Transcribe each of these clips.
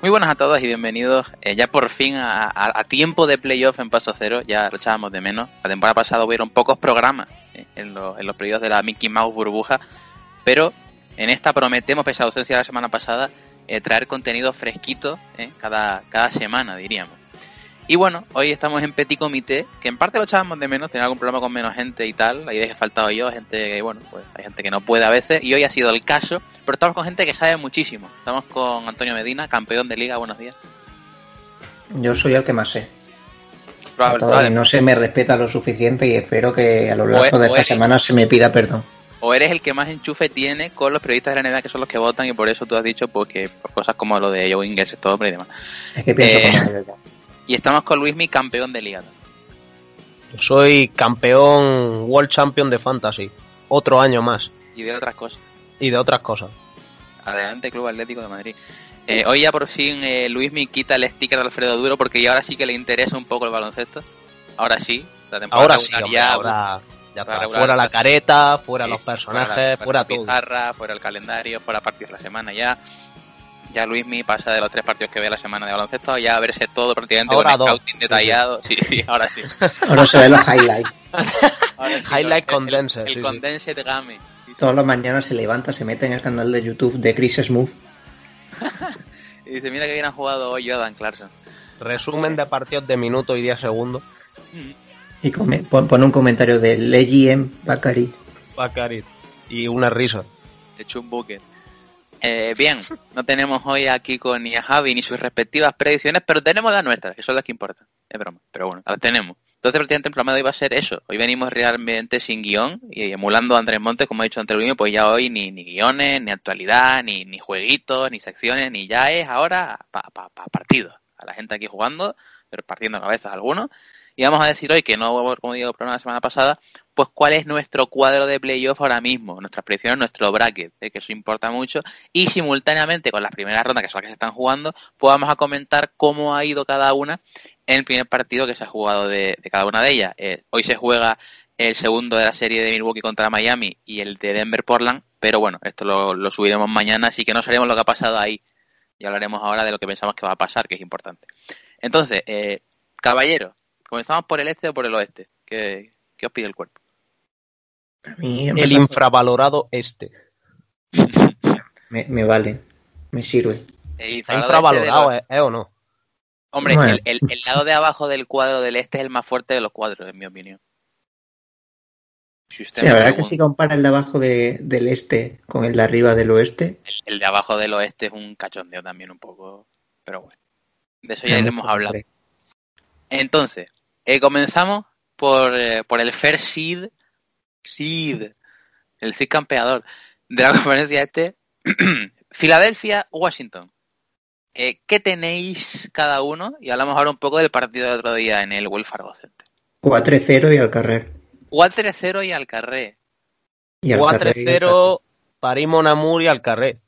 Muy buenas a todos y bienvenidos eh, ya por fin a, tiempo de playoff en Paso Cero, ya lo echábamos de menos. La temporada pasada hubieron pocos programas eh, en, los playoffs de la Mickey Mouse burbuja, pero en esta prometemos, pese a la ausencia de la semana pasada, eh, traer contenido fresquito cada, cada semana, diríamos. Y bueno, hoy estamos en Petit Comité, que en parte lo echábamos de menos, tenía algún problema con menos gente y tal, ahí he faltado yo, gente que, bueno, pues hay gente que no puede a veces, y hoy ha sido el caso, pero estamos con gente que sabe muchísimo. Estamos con Antonio Medina, campeón de liga, buenos días. Yo soy el que más sé. no se me respeta lo suficiente y espero que a lo largo de esta semana se me pida perdón. O eres el que más enchufe tiene con los periodistas de la NBA que son los que votan y por eso tú has dicho pues, que cosas como lo de Joe Ingles, todo y demás. Es que pienso eh, y estamos con Luismi, campeón de liga. Yo soy campeón World Champion de Fantasy. Otro año más. Y de otras cosas. Y de otras cosas. Adelante, Club Atlético de Madrid. Eh, hoy ya por fin eh, Luismi quita el sticker de Alfredo Duro porque ya ahora sí que le interesa un poco el baloncesto. Ahora sí. La ahora sí, ya, ahora ya está. Fuera la careta, fuera los personajes, fuera, todo. Pizarra, fuera el calendario, fuera partidos de la semana ya ya Luismi pasa de los tres partidos que ve la semana de baloncesto ya a verse todo prácticamente ahora con scouting detallado. Sí, sí, ahora sí. Ahora se ven los highlights. Highlight condenser. El, condense de game. Todas las mañanas se levanta, se mete en el canal de YouTube de Chris Smooth. y dice, mira que bien ha jugado hoy Jordan Clarkson. Resumen de partidos de minuto y 10 segundos. Y pone un comentario de Legiem Bakarit. Bakarit. Y una risa. Hecho un bucket. Eh, bien, no tenemos hoy aquí con ni a Javi ni sus respectivas predicciones, pero tenemos las nuestras, que son las que importan. Es broma, pero bueno, las tenemos. Entonces, prácticamente el programa de hoy va a ser eso. Hoy venimos realmente sin guion y emulando a Andrés Montes, como ha dicho antes pues ya hoy ni, ni guiones, ni actualidad, ni, ni jueguitos, ni secciones, ni ya es ahora para pa, pa partidos. A la gente aquí jugando, pero partiendo cabezas algunos. Y vamos a decir hoy, que no hubo, como digo, programa la semana pasada, pues cuál es nuestro cuadro de playoff ahora mismo, nuestras predicciones, nuestro bracket, ¿eh? que eso importa mucho. Y simultáneamente con las primeras rondas, que son las que se están jugando, pues vamos a comentar cómo ha ido cada una en el primer partido que se ha jugado de, cada una de ellas. Eh, hoy se juega el segundo de la serie de Milwaukee contra Miami y el de Denver Portland, pero bueno, esto lo, lo subiremos mañana, así que no sabemos lo que ha pasado ahí. Y hablaremos ahora de lo que pensamos que va a pasar, que es importante. Entonces, eh, caballero, ¿Comenzamos por el este o por el oeste? ¿Qué, os pide el cuerpo? el infravalorado este. me, vale, me sirve. Está infravalorado, ¿eh? ¿eh? o no? Hombre, el, lado de abajo del cuadro del este es el más fuerte de los cuadros, en mi opinión. sí, la verdad que si compara el de abajo del este con el de arriba del oeste. El, de abajo del oeste es un cachondeo también un poco, pero bueno. De eso ya iremos hablado. Entonces, eh, comenzamos por, eh, por el Fair Seed, Seed, el Seed campeador de la conferencia este, Filadelfia, Washington. Eh, ¿Qué tenéis cada uno? Y hablamos ahora un poco del partido de otro día en el Wells Fargo Center. 4-0 y al carrer. 4-0 y al carrer. 4-0 Paris Monamur y al carrer.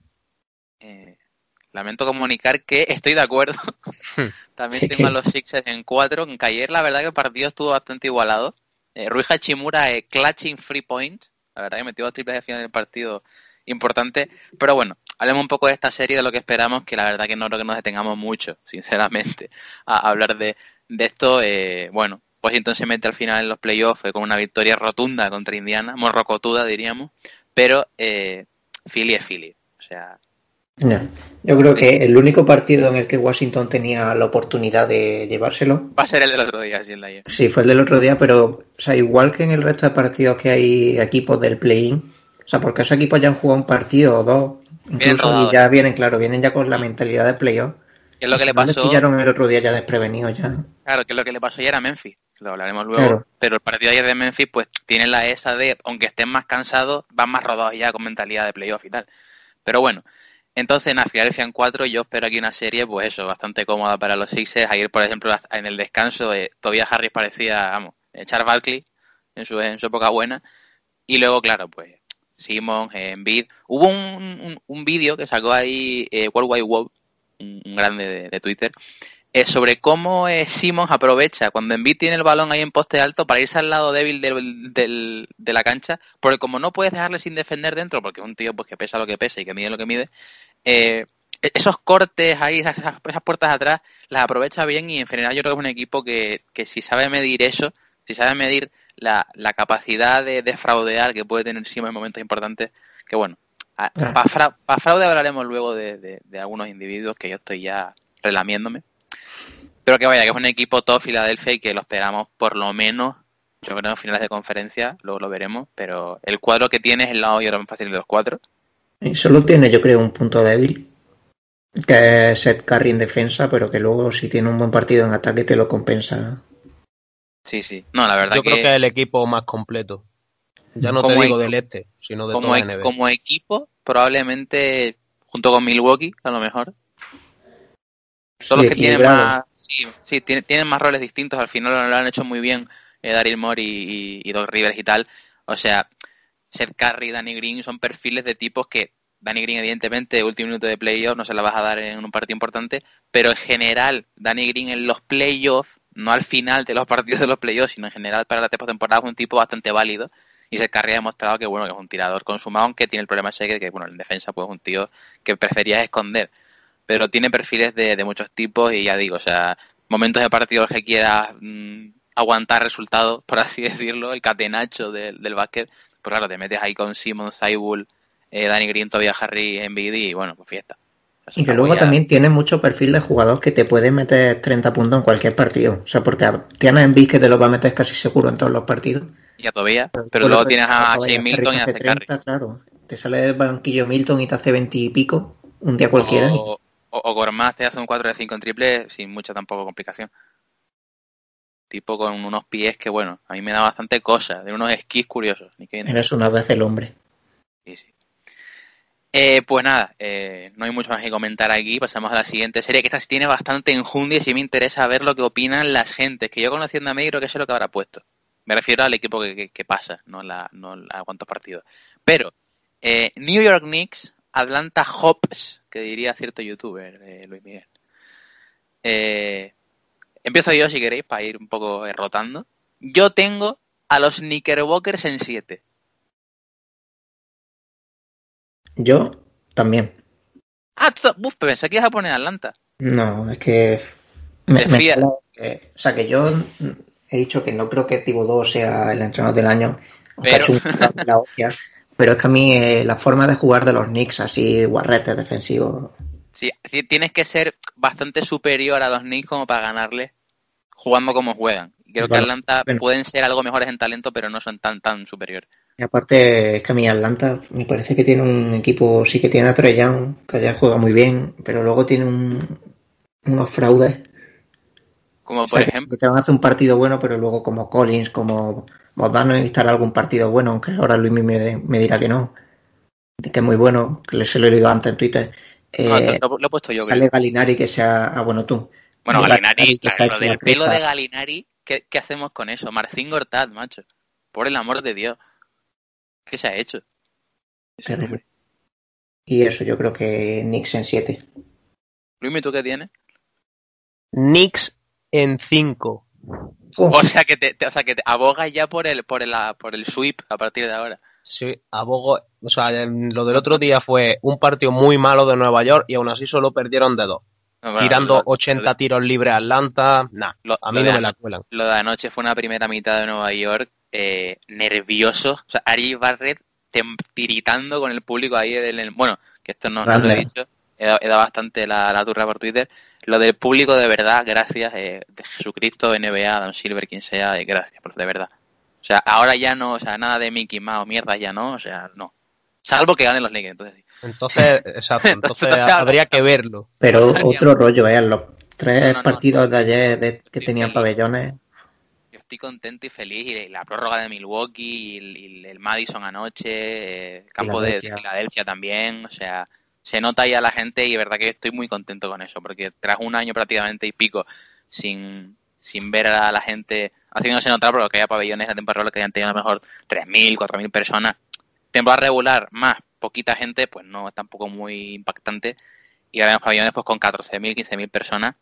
Lamento comunicar que estoy de acuerdo. También tengo a los Sixers en 4. En ayer la verdad que el partido estuvo bastante igualado. Eh, Rui Hachimura eh, clutching free points. La verdad que metió dos triples de final del partido importante. Pero bueno, hablemos un poco de esta serie, de lo que esperamos, que la verdad que no creo que nos detengamos mucho, sinceramente, a hablar de, esto. Eh, bueno, Washington se mete al final en los playoffs con una victoria rotunda contra Indiana, morrocotuda diríamos, pero eh, Philly es Philly. O sea, Yo creo que el único partido en el que Washington tenía la oportunidad de llevárselo. Va a ser el del otro día, sí, el de ayer. Sí, fue el del otro día, pero, o sea, igual que en el resto de partidos que hay equipos del play-in, o sea, porque esos equipos ya han jugado un partido o dos, incluso, y ya vienen, claro, vienen ya con la mentalidad de playoff. ¿Qué es lo que le pasó? pillaron el otro día ya desprevenidos ya. Claro, que es lo que le pasó ayer a Memphis, lo hablaremos luego. Pero el partido de ayer de Memphis, pues tiene la esa de, aunque estén más cansados, van más rodados ya con mentalidad de playoff y tal. Pero bueno, entonces en Filadelfia en 4 yo espero aquí una serie, pues eso, bastante cómoda para los Sixers. Ayer, por ejemplo, en el descanso, eh, todavía Harris parecía, vamos, Charles Barkley en su, en su época buena. Y luego, claro, pues Simon, Bid. Hubo un, un, vídeo que sacó ahí eh, World Wide Web, un, grande de, Twitter, eh, sobre cómo eh, Simon aprovecha cuando Embiid tiene el balón ahí en poste alto para irse al lado débil del, de la cancha, porque como no puedes dejarle sin defender dentro, porque es un tío pues que pesa lo que pesa y que mide lo que mide, eh, esos cortes ahí, esas, esas, puertas atrás, las aprovecha bien y en general yo creo que es un equipo que, que si sabe medir eso, si sabe medir la, la capacidad de, fraudear que puede tener Simo en momentos importantes, que bueno, para fraude hablaremos luego de, algunos individuos que yo estoy ya relamiéndome. Pero que vaya, que es un equipo top Filadelfia y que lo esperamos por lo menos, yo creo en finales de conferencia, luego lo veremos, pero el cuadro que tiene es el lado yo más fácil de los cuatro. Y solo tiene, yo creo, un punto débil, que es Seth Curry en defensa, pero que luego si tiene un buen partido en ataque te lo compensa Sí, sí. No, la verdad Yo creo que es el equipo más completo. Ya no te digo del este, sino de como, e como equipo, probablemente junto con Milwaukee, a lo mejor. Son los que tienen más. Sí, sí tienen, más roles distintos. Al final lo, han hecho muy bien eh, Daryl Moore y, y, Doc Rivers y tal. O sea, Seth Curry y Danny Green son perfiles de tipos que Danny Green, evidentemente, último minuto de playoff no se la vas a dar en un partido importante, pero en general, Danny Green en los playoffs no al final de los partidos de los playoffs, sino en general para la temporada es un tipo bastante válido y se ha demostrado que bueno que es un tirador consumado, aunque tiene el problema ese que, que bueno en defensa pues es un tío que prefería esconder, pero tiene perfiles de, muchos tipos y ya digo, o sea, momentos de partidos que quiera mm, aguantar resultados, por así decirlo, el catenacho del básquet, pues claro, te metes ahí con Simon, Saibul, eh, Danny Green, todavía Harry, Embiid y bueno, pues fiesta. Y que luego también tiene mucho perfil de jugador que te puede meter 30 puntos en cualquier partido. O sea, porque tienes en que te lo va a meter casi seguro en todos los partidos. Ya todavía, pero, luego tienes a Shane Milton y hace 30, Claro, te sale el banquillo Milton y te hace 20 y pico un día cualquiera. O, o, te hace un 4 de 5 en triple sin mucha tampoco complicación. Tipo con unos pies que, bueno, a mí me da bastante cosa, de unos esquís curiosos. Eres una vez el hombre. Sí, sí. Eh, pues nada, eh, no hay mucho más que comentar aquí. Pasamos a la siguiente serie, que esta sí tiene bastante enjundia y sí me interesa ver lo que opinan las gentes. Que yo conociendo a mí creo que eso es lo que habrá puesto. Me refiero al equipo que, pasa, no, la, no a cuántos partidos. Pero, eh, New York Knicks, Atlanta Hops, que diría cierto youtuber, Luis Miguel. empiezo yo si queréis, para ir un poco rotando. Yo tengo a los Knickerbockers en 7. Yo también. Ah, tú, uf, pensé que ibas a poner Atlanta. No, es que. Me, o sea, que yo he dicho que no creo que Thibodeau sea el entrenador del año. Pero... la Pero es que a mí eh, la forma de jugar de los Knicks, así guarretes defensivos. Sí, tienes que ser bastante superior a los Knicks como para ganarle jugando como juegan. Creo que Atlanta pueden ser algo mejores en talento, pero no son tan tan superiores. Y aparte, es que a mí Atlanta me parece que tiene un equipo, sí que tiene a Trey Young, que ya juega muy bien, pero luego tiene unos fraudes. Como por ejemplo. Que te van a hacer un partido bueno, pero luego como Collins, como Bogdano necesitará algún partido bueno, aunque ahora Luis me, me dirá que no. Que es muy bueno, que se lo he leído antes en Twitter. Eh, lo, he puesto yo. Sale Galinari que sea. Ah, bueno, tú. Bueno, Galinari, lo del pelo de Galinari, ¿qué, hacemos con eso? Marcin Gortat, macho. Por el amor de Dios. ¿Qué se ha hecho? Y eso, yo creo que Knicks en 7. Luis, ¿tú qué tienes? Knicks en 5. O sea que te, o sea que te abogas ya por el, por el, por el sweep a partir de ahora. Sí, abogo. O sea, lo del otro día fue un partido muy malo de Nueva York y aún así solo perdieron de dos. tirando 80 tiros libres a Atlanta, nah, a mí no me la cuelan. Lo de anoche fue una primera mitad de Nueva York eh, nervioso. O sea, Ari Barrett tiritando con el público ahí. Del, bueno, que esto no, lo he dicho. He dado, bastante la, la, turra por Twitter. Lo del público, de verdad, gracias. Eh, de Jesucristo, NBA, Don Silver, quien sea, eh, gracias, de verdad. O sea, ahora ya no, o sea, nada de Mickey Mouse, mierda, ya no, o sea, no. Salvo que ganen los Lakers, entonces sí. Entonces, exacto, entonces, habría que verlo. Pero otro rollo, ¿eh? Los tres partidos de ayer que tenían pabellones. Yo estoy contento y feliz. Y la prórroga de Milwaukee, y el, Madison anoche, el campo de Filadelfia también, o sea, se nota ya la gente y verdad que estoy muy contento con eso, porque tras un año prácticamente y pico sin, sin ver a la gente haciéndose notar porque había pabellones de temporada que habían tenido a lo mejor 3.000, 4.000 personas. Temporada regular, más poquita gente, pues no es tampoco muy impactante. Y ahora pabellones pues con 14.000, 15.000 personas.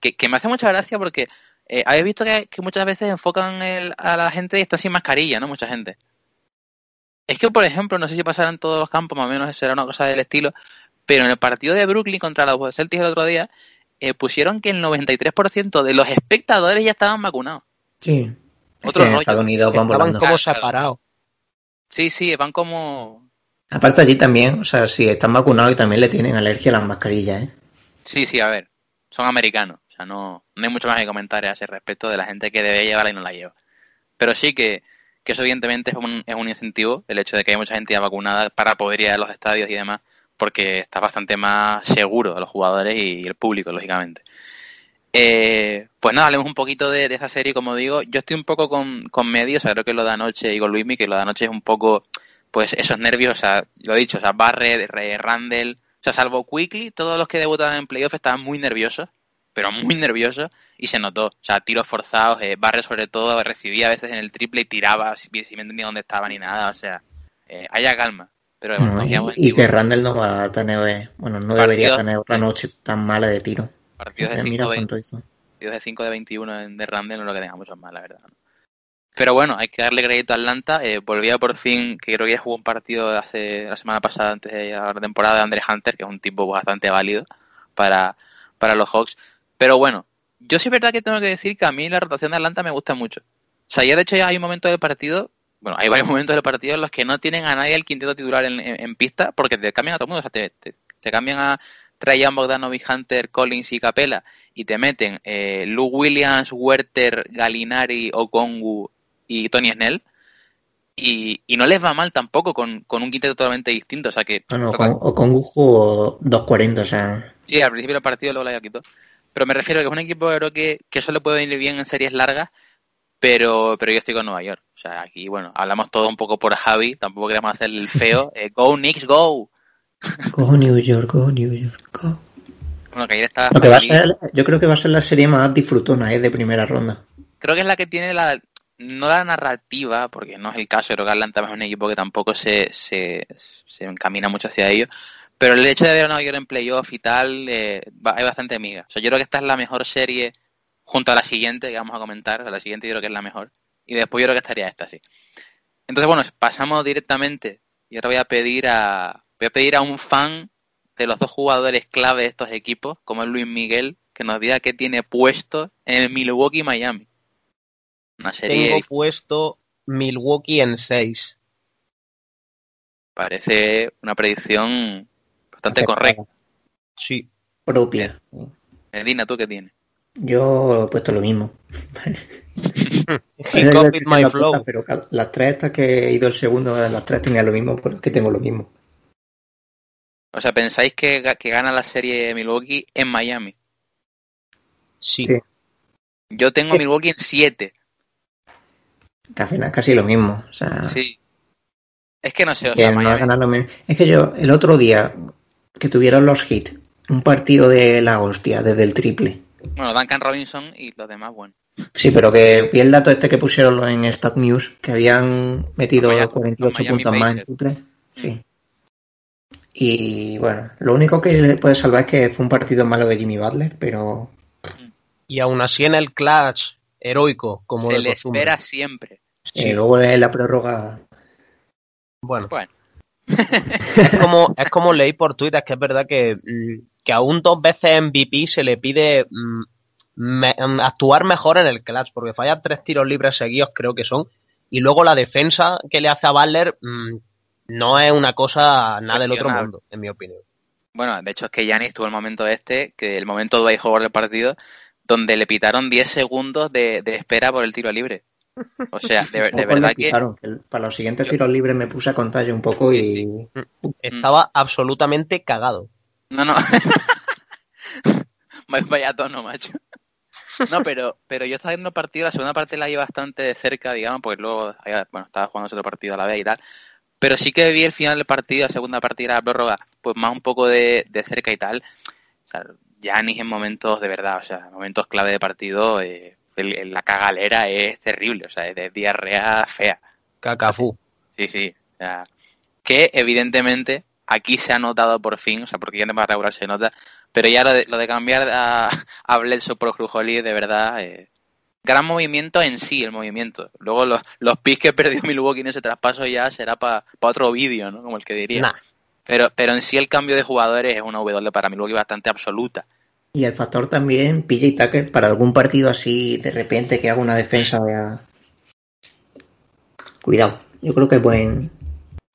Que, me hace mucha gracia porque eh, habéis visto que, muchas veces enfocan a la gente y está sin mascarilla, ¿no? Mucha gente. Es que, por ejemplo, no sé si pasará en todos los campos, más o menos será una cosa del estilo, pero en el partido de Brooklyn contra los Celtics el otro día, eh, pusieron que el 93% de los espectadores ya estaban vacunados. Sí. Otro en Estados Unidos van Estaban como separados. Sí, sí, van como... Aparte allí también, o sea, sí, están vacunados y también le tienen alergia a las mascarillas, ¿eh? Sí, sí, a ver, son americanos, o sea, no, no hay mucho más que comentar a ese respecto de la gente que debe llevarla y no la lleva. Pero sí que, que eso evidentemente es un, es un incentivo, el hecho de que hay mucha gente ya vacunada para poder ir a los estadios y demás, porque está bastante más seguro a los jugadores y el público, lógicamente. Eh, pues nada, hablemos un poquito de, esa serie, como digo. Yo estoy un poco con, con medio, creo que lo de anoche y con Luismi, que lo de anoche es un poco, pues esos nervios, o sea, lo he dicho, o sea, Barrett, Randall, o sea, salvo Quickly, todos los que debutaban en playoff estaban muy nerviosos, pero muy nerviosos, y se notó, o sea, tiros forzados, eh, Barrett sobre todo recibía a veces en el triple y tiraba, si, si me entendía dónde estaba ni nada, o sea, eh, haya calma. Pero y, que Randall no va a tener, bueno, no debería tener otra noche tan mala de tiro. Partidos de 5 de, de 5 de 21 de Randall no lo que tengamos más, la verdad. Pero bueno, hay que darle crédito a Atlanta. Eh, volvía por fin, que creo que ya jugó un partido hace la semana pasada, antes de la temporada, de Andre Hunter, que es un tipo bastante válido para, para los Hawks. Pero bueno, yo sí es verdad que tengo que decir que a mí la rotación de Atlanta me gusta mucho. O sea, ya de hecho ya hay un momento del partido, bueno, hay varios momentos del partido en los que no tienen a nadie el quinteto titular en, pista porque te cambian a todo el mundo. O sea, te, te cambian a, traían Bogdanovic, Hunter, Collins y Capela y te meten eh, Lou Williams, Werther, Galinari, Okongu y Tony Snell y, y no les va mal tampoco con, con un quinteto totalmente distinto, o sea que... Bueno, Okongu jugó 2.40, o sea... Sí, al principio del partido luego la quitó. Pero me refiero a que es un equipo creo que, que eso le puede ir bien en series largas, pero, pero yo estoy con Nueva York. O sea, aquí, bueno, hablamos todo un poco por Javi, tampoco queremos hacer el feo. Eh, go, Knicks, go. Go New York, go New York, go. Bueno, que ayer estaba va a ser, yo creo que va a ser la serie más disfrutona ¿eh? de primera ronda. Creo que es la que tiene la no la narrativa, porque no es el caso, creo que Atlanta es un equipo que tampoco se, se, se encamina mucho hacia ello, pero el hecho de ver a Nueva York en playoff y tal, eh, hay bastante amiga. O sea, yo creo que esta es la mejor serie junto a la siguiente que vamos a comentar, a la siguiente yo creo que es la mejor, y después yo creo que estaría esta, sí. Entonces, bueno, pasamos directamente, y ahora voy a pedir a, Voy a pedir a un fan de los dos jugadores clave de estos equipos, como es Luis Miguel, que nos diga qué tiene puesto en Milwaukee Miami. Una serie Tengo puesto Milwaukee en 6. parece una predicción bastante correcta. Sí. Propia. Medina, ¿tú qué tienes? Yo he puesto lo mismo. Pero las tres estas que he ido el segundo, las tres tenían lo mismo, pero es que tengo lo mismo. O sea, ¿pensáis que, que gana la serie Milwaukee en Miami? Sí. Yo tengo Milwaukee en 7. Casi, lo mismo. O sea, sí. Es que no sé, o Es que yo, el otro día que tuvieron los hits, un partido de la hostia, desde el triple. Bueno, Duncan Robinson y los demás, bueno. Sí, pero que vi el dato este que pusieron en Stat News, que habían metido 48 puntos más en triple. Sí. Mm. Y bueno, lo único que le puede salvar es que fue un partido malo de Jimmy Butler, pero. Y aún así en el clutch heroico, como Se le espera siempre. Y luego en la prórroga. Bueno. bueno. Es, como, es como leí por Twitter que es verdad que, mm, que aún dos veces MVP se le pide mm, mm, actuar mejor en el clutch, porque falla tres tiros libres seguidos, creo que son. Y luego la defensa que le hace a Butler no es una cosa nada del otro mundo, en mi opinión. Bueno, de hecho es que Yanis tuvo el momento este, que el momento de jugador del partido, donde le pitaron 10 segundos de, espera por el tiro libre. O sea, de, verdad que... Para los siguientes tiros libres me puse a contar un poco y... Mm. Estaba absolutamente cagado. No, no. Vaya tono, macho. No, pero, pero yo estaba viendo partido, la segunda parte la vi bastante de cerca, digamos, porque luego, bueno, estaba jugando otro partido a la vez y tal. Pero sí que vi el final del partido, la segunda partida, la prórroga, pues más un poco de, cerca y tal. O sea, Yanis en momentos de verdad, o sea, momentos clave de partido, eh, la cagalera es terrible, o sea, es de diarrea fea. Cacafú. Sí, sí. O sea, que evidentemente aquí se ha notado por fin, o sea, porque ya en más regular se nota, pero ya lo de, lo de cambiar a, a Bledsoe por Crujoli, de verdad, eh, gran movimiento en sí, el movimiento. Luego los, los picks que perdió Milwaukee en ese traspaso ya será para otro vídeo, ¿no? Como el que diría. Pero, pero en sí el cambio de jugadores es una W para Milwaukee bastante absoluta. Y el factor también, PJ Tucker, para algún partido así, de repente que haga una defensa de... Cuidado, yo creo que es buen...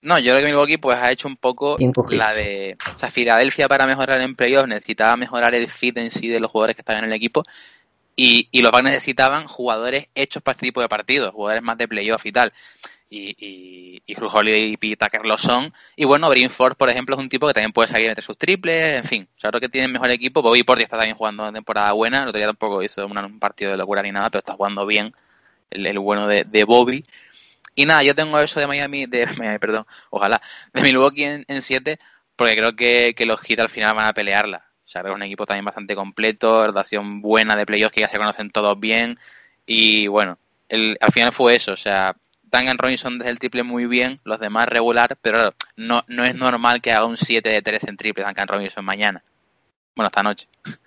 No, yo creo que Milwaukee pues ha hecho un poco la de... O sea, Filadelfia para mejorar en playoffs necesitaba mejorar el fit en sí de los jugadores que estaban en el equipo y, y los Bucks necesitaban jugadores hechos para este tipo de partidos, jugadores más de playoff y tal. Y, y, y Holiday y Pete Tucker lo son. Y bueno, Ford, por ejemplo, es un tipo que también puede salir entre sus triples, en fin. Claro que tiene mejor equipo. Bobby Porti está también jugando una temporada buena. El otro día tampoco hizo un partido de locura ni nada, pero está jugando bien el, bueno de, de, Bobby. Y nada, yo tengo eso de Miami, de Miami, perdón, ojalá, de Milwaukee en 7, porque creo que, que los Heat al final van a pelearla. O sea, es un equipo también bastante completo, relación buena de playoffs que ya se conocen todos bien. Y bueno, el, al final fue eso. O sea, Duncan Robinson desde el triple muy bien, los demás regular, pero no, no es normal que haga un 7 de 3 en triple Duncan Robinson mañana. Bueno, esta noche.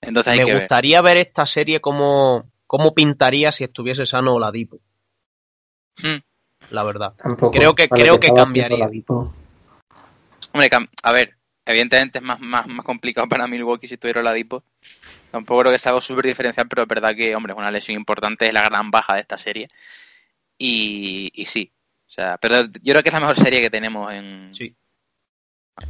Entonces Me gustaría ver. esta serie como, cómo pintaría si estuviese sano Oladipo. Hmm. La verdad. creo que, creo que cambiaría. Hombre, a ver, Evidentemente es más, más, más complicado para Milwaukee si tuviera la Dipo. Tampoco creo que sea algo súper diferencial, pero es verdad que, hombre, es una lesión importante, es la gran baja de esta serie. Y, y sí, o sea, pero yo creo que es la mejor serie que tenemos en... Sí.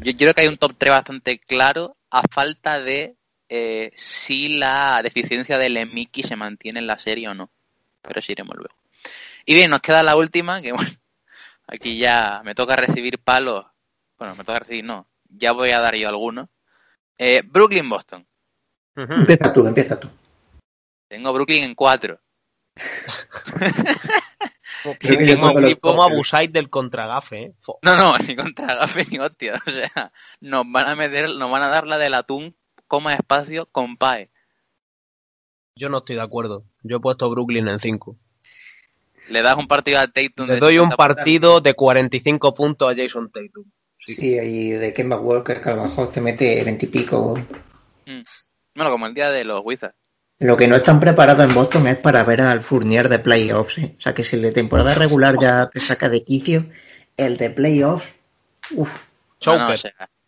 Yo, creo que hay un top 3 bastante claro a falta de eh, si la deficiencia del Emiki se mantiene en la serie o no. Pero sí iremos luego. Y bien, nos queda la última, que bueno, aquí ya me toca recibir palos. Bueno, me toca recibir, no, ya voy a dar yo alguno. Eh, Brooklyn-Boston. Empieza tú, empieza tú. Tengo Brooklyn en 4. ¿Cómo abusáis del contragafe? Eh? No, no, ni contragafe ni hostia. O sea, nos van a meter, nos van a dar la del atún, coma espacio, con PAE. Yo no estoy de acuerdo. Yo he puesto Brooklyn en 5. Le das un partido a Tatum. Le doy un partido de 45 puntos a Jason Tatum. Sí, y de Kemba Walker que a lo mejor te mete veintipico. Mm. Bueno, como el día de los Wizards. Lo que no están preparados en Boston es para ver al Fournier de playoffs. ¿eh? O sea que si el de temporada regular ya te saca de quicio, el de playoffs, uff.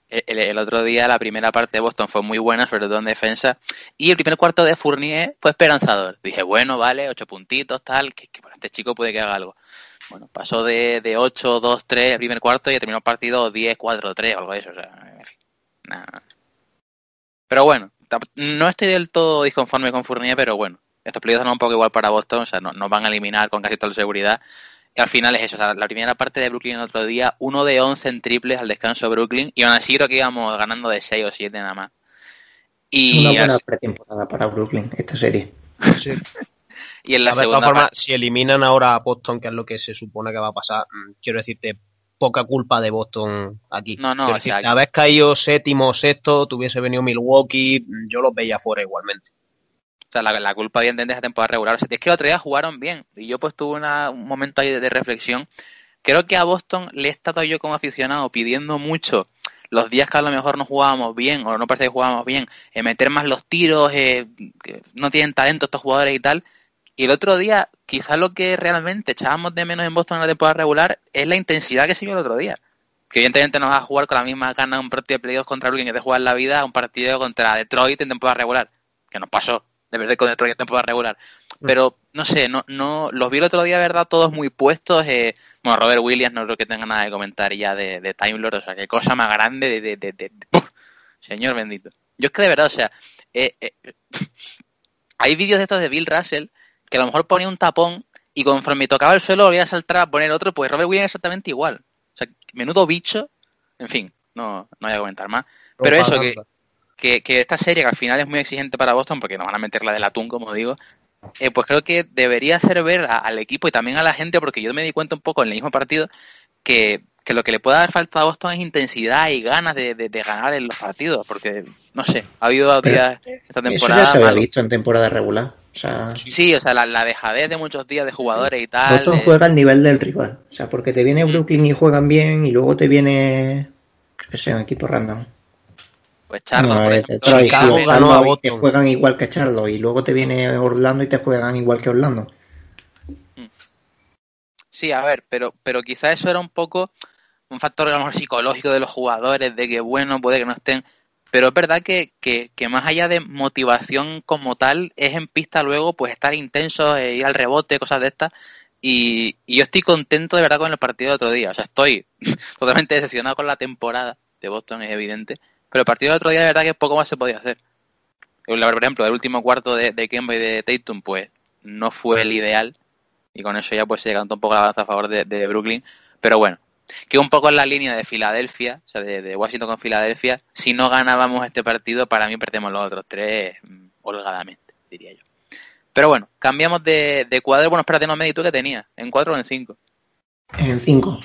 el, otro día la primera parte de Boston fue muy buena, sobre todo en defensa, y el primer cuarto de Fournier fue esperanzador. Dije, bueno, vale, ocho puntitos, tal, que, que este chico puede que haga algo. Bueno, pasó de, de 8-2-3 el primer cuarto y terminó el partido 10-4-3 o algo de eso. O sea, en fin, nada. Pero bueno, no estoy del todo disconforme con Fournier, pero bueno, estos playoffs son un poco igual para Boston, o sea, nos van a eliminar con casi toda seguridad. Y al final es eso, o sea, la primera parte de Brooklyn el otro día, uno de 11 en triples al descanso de Brooklyn, y aún así creo que íbamos ganando de 6 o 7 nada más. Y Una buena pretemporada para Brooklyn, esta serie. Sí. y en la segunda forma, si eliminan ahora a Boston, que es lo que se supone que va a pasar, mm, quiero decirte, poca culpa de Boston aquí. No, no, o sea, vez caído séptimo o sexto, tuviese venido Milwaukee, yo los veía fuera igualmente. O sea, la, culpa bien de esa temporada regular. O sea, es que el otro día jugaron bien. Y yo pues tuve un momento ahí de, reflexión. Creo que a Boston le he estado yo como aficionado pidiendo mucho los días que a lo mejor no jugábamos bien o no parece que jugábamos bien, eh, meter más los tiros, eh, no tienen talento estos jugadores y tal. Y el otro día, quizás lo que realmente echábamos de menos en Boston en la temporada regular es la intensidad que se el otro día. Que evidentemente no vas a jugar con la misma gana un partido de playoffs contra alguien que te juega en la vida un partido contra Detroit en temporada regular. Que nos pasó de verdad con Detroit en temporada regular. Mm. Pero no sé, no, no, los vi el otro día, verdad, todos muy puestos. Eh, bueno, Robert Williams no creo que tenga nada de comentar ya de, de Time Lord, o sea, qué cosa más grande de, de, de, de señor bendito. Yo es que de verdad, o sea, eh, eh, hay vídeos de estos de Bill Russell que a lo mejor ponía un tapón y conforme tocaba el suelo volvía a saltar a poner otro, pues Robert Williams exactamente igual. O sea, menudo bicho. En fin, no, no voy a comentar más. Pero eso, que, que, que, esta serie, que al final es muy exigente para Boston, porque nos van a meter la del atún, como digo, eh, pues creo que debería hacer ver al equipo y también a la gente, porque yo me di cuenta un poco en el mismo partido, que, que lo que le puede dar falta a Boston es intensidad y ganas de, de, ganar en los partidos, porque, no sé, ha habido días esta temporada... Eso ya se había visto en temporada regular. O sea, sí, o sea, la, la, dejadez de muchos días de jugadores y tal. Eh. juega al nivel del rival. O sea, porque te viene Brooklyn y juegan bien y luego te viene, que sea, un equipo random. Pues Charlo, por ejemplo, te juegan igual que Charlo y luego te viene Orlando y te juegan igual que Orlando. Mm. Sí, a ver, pero, pero quizás eso era un poco un factor a lo mejor psicológico de los jugadores, de que bueno, puede que no estén. Pero es verdad que, que, más allá de motivación como tal, es en pista luego pues estar intenso, eh, ir al rebote, cosas de estas. Y, y, yo estoy contento de verdad con el partido de otro día. O sea, estoy totalmente decepcionado con la temporada de Boston, es evidente. Pero el partido del otro día, de verdad que poco más se podía hacer. Por ejemplo, el último cuarto de, de Kemba y de Tatum, pues no fue el ideal. Y con eso ya pues se cantó un poco la balanza a favor de, de, Brooklyn. Pero bueno, que un poco en la línea de Filadelfia, o sea, de, de, Washington con Filadelfia. Si no ganábamos este partido, para mí perdemos los otros tres mm, holgadamente, diría yo. Pero bueno, cambiamos de, de cuadro. Bueno, espérate, no me di tú que tenía. ¿En cuatro o en cinco? En cinco.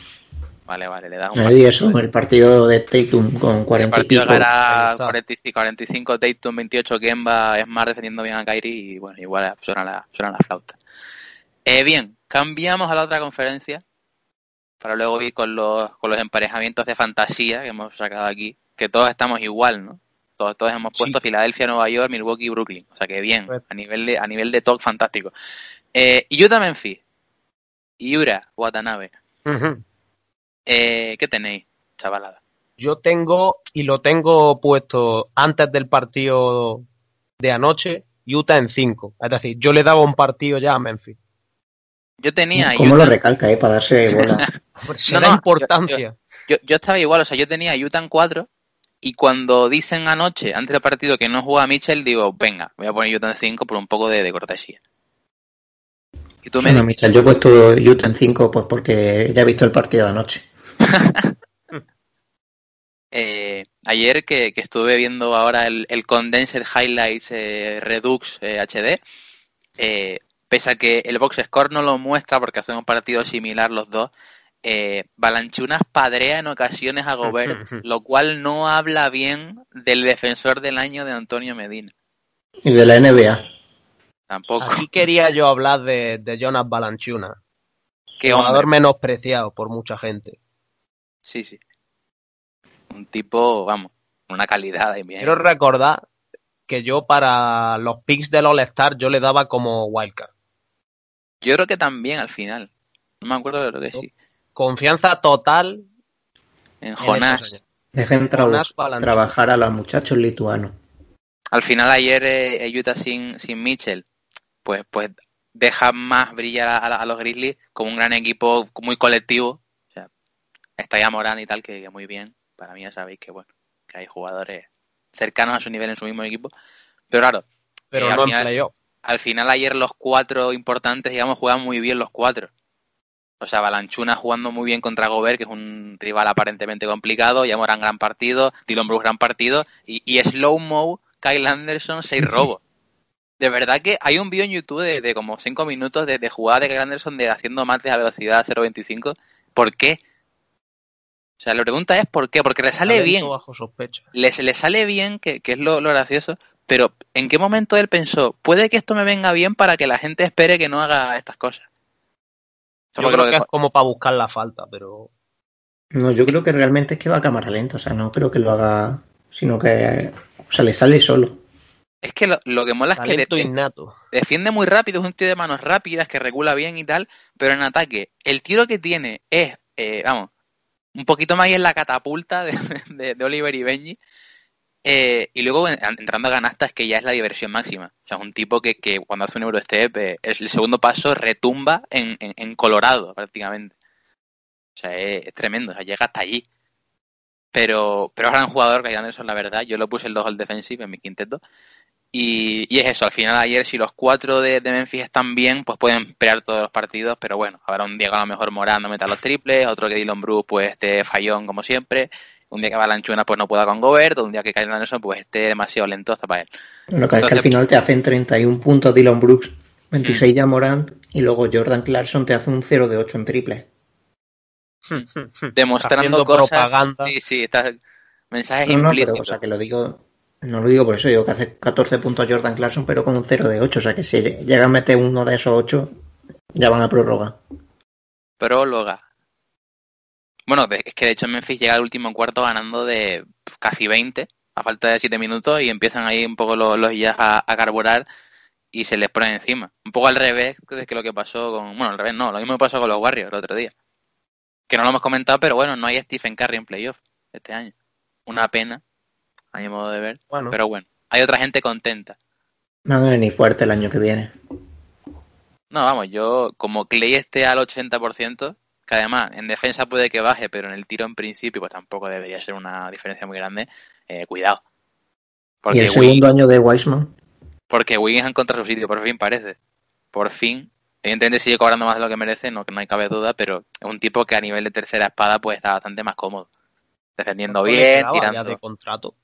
Vale, vale, le da un partido. eso, el partido de Tatum con 40 el partido era 45, 45 Tatum, 28 Kemba, es más defendiendo bien a Kyrie y bueno, igual suena la, suena la flauta. Eh, bien, cambiamos a la otra conferencia para luego ir con los, con los emparejamientos de fantasía que hemos sacado aquí, que todos estamos igual, ¿no? Todos, todos hemos puesto Filadelfia, Nueva York, Milwaukee y Brooklyn. O sea que bien, pues a nivel de, a nivel de talk fantástico. Eh, Utah Memphis. Yura Watanabe. Eh, ¿Qué tenéis, chavalada? Yo tengo, y lo tengo puesto antes del partido de anoche, Utah en 5. Es decir, yo le daba un partido ya a Memphis. Yo tenía. ¿Cómo lo recalca, eh? Para darse bola. no, no, importancia. Yo, yo, estaba igual, o sea, yo tenía Utah en 4. Y cuando dicen anoche, antes del partido, que no juega Mitchell, digo, venga, voy a poner Utah en 5 por un poco de, de cortesía. ¿Y tú me Mitchell, yo he puesto Utah en 5 pues porque ya he visto el partido de anoche. eh, ayer que, que, estuve viendo ahora el, el Condensed Highlights eh, Redux HD, eh, pese a que el box score no lo muestra porque hacen un partido similar los dos, eh, Balanchunas padrea en ocasiones a Gobert, lo cual no habla bien del defensor del año de Antonio Medina. Y de la NBA. Tampoco. Aquí quería yo hablar de, de Jonas Balanchuna. Que jugador menospreciado por mucha gente. Sí, sí. Un tipo, vamos, una calidad de Quiero recordar que yo para los picks del All-Star yo le daba como wildcard. Yo creo que también al final. No me acuerdo de lo que sí. Confianza total en Jonás. Dejen trabajar a los muchachos lituanos. Al final ayer eh, Utah sin, sin Mitchell, pues, pues deja más brillar a, los Grizzlies como un gran equipo muy colectivo. O sea, está ya Morán y tal, que, muy bien. Para mí ya sabéis que bueno, que hay jugadores cercanos a su nivel en su mismo equipo. Pero claro, pero eh, no final, al final ayer los cuatro importantes, digamos, juegan muy bien los cuatro. O sea, Balanchuna jugando muy bien contra Gobert, que es un rival aparentemente complicado. Ya Morán gran partido. Dylan Bruce gran partido. Y, y Slow Mo, Kyle Anderson, seis robos. De verdad que hay un vídeo en YouTube de, como 5 minutos de, jugada de Kyle Anderson de haciendo mates a velocidad 0.25. ¿Por qué? O sea, la pregunta es ¿por qué? Porque le sale bien. Bajo sospecha. Le, le sale bien, que, es lo, gracioso. Pero ¿en qué momento él pensó, puede que esto me venga bien para que la gente espere que no haga estas cosas? Yo creo que, es como para buscar la falta, pero... No, yo creo que realmente es que va a cámara lenta, o sea, no creo que lo haga, sino que, o sea, le sale solo. Es que lo, que mola es que defiende muy rápido, es un tío de manos rápidas que regula bien y tal, pero en ataque, el tiro que tiene es, eh, vamos, un poquito más ahí en la catapulta de, Oliver y Benji. Eh, y luego entrando a ganastas que ya es la diversión máxima. O sea, es un tipo que, que cuando hace un Eurostep, eh, el segundo paso retumba en, en, Colorado prácticamente. O sea, es, tremendo, o sea, llega hasta allí. Pero, pero es gran jugador, que Anderson, la verdad. Yo lo puse el 2 al defensive en mi quinteto. Y, es eso, al final ayer si los cuatro de, Memphis están bien, pues pueden pelear todos los partidos, pero bueno, habrá un día que a lo mejor Morando meta los triples, otro que Dylan Bruce pues esté fallón como siempre, un día que Balanchuna pues no pueda con Gobert, un día que Kyle Anderson pues esté demasiado lento hasta para él. Lo que es que al final te hacen 31 puntos Dylan Brooks, 26 mm. ya Morant y luego Jordan Clarkson te hace un 0 de 8 en triple. Demostrando cosas. Propaganda. Sí, sí, está, mensajes implícitos. o sea, que lo digo no lo digo por eso, digo que hace 14 puntos Jordan Clarkson, pero con un 0 de 8. O sea que si llega a meter uno de esos 8, ya van a prórroga. Próloga. Bueno, es que de hecho Memphis llega al último cuarto ganando de casi 20, a falta de 7 minutos, y empiezan ahí un poco los, los a, a, carburar y se les pone encima. Un poco al revés de que lo que pasó con. Bueno, al revés no, lo mismo pasó con los Warriors el otro día. Que no lo hemos comentado, pero bueno, no hay Stephen Curry en playoff este año. Una pena, a mi modo de ver. Pero bueno, hay otra gente contenta. No va a venir fuerte el año que viene. No, vamos, yo como Clay esté al 80%, que además en defensa puede que baje, pero en el tiro en principio pues tampoco debería ser una diferencia muy grande, eh, cuidado. ¿Y el segundo año de Wiseman? Porque Wiggins ha encontrado su sitio, por fin parece. Por fin. Evidentemente sigue cobrando más de lo que merece, no, no hay cabe duda, pero es un tipo que a nivel de tercera espada pues está bastante más cómodo. Defendiendo bien, tirando. de contrato.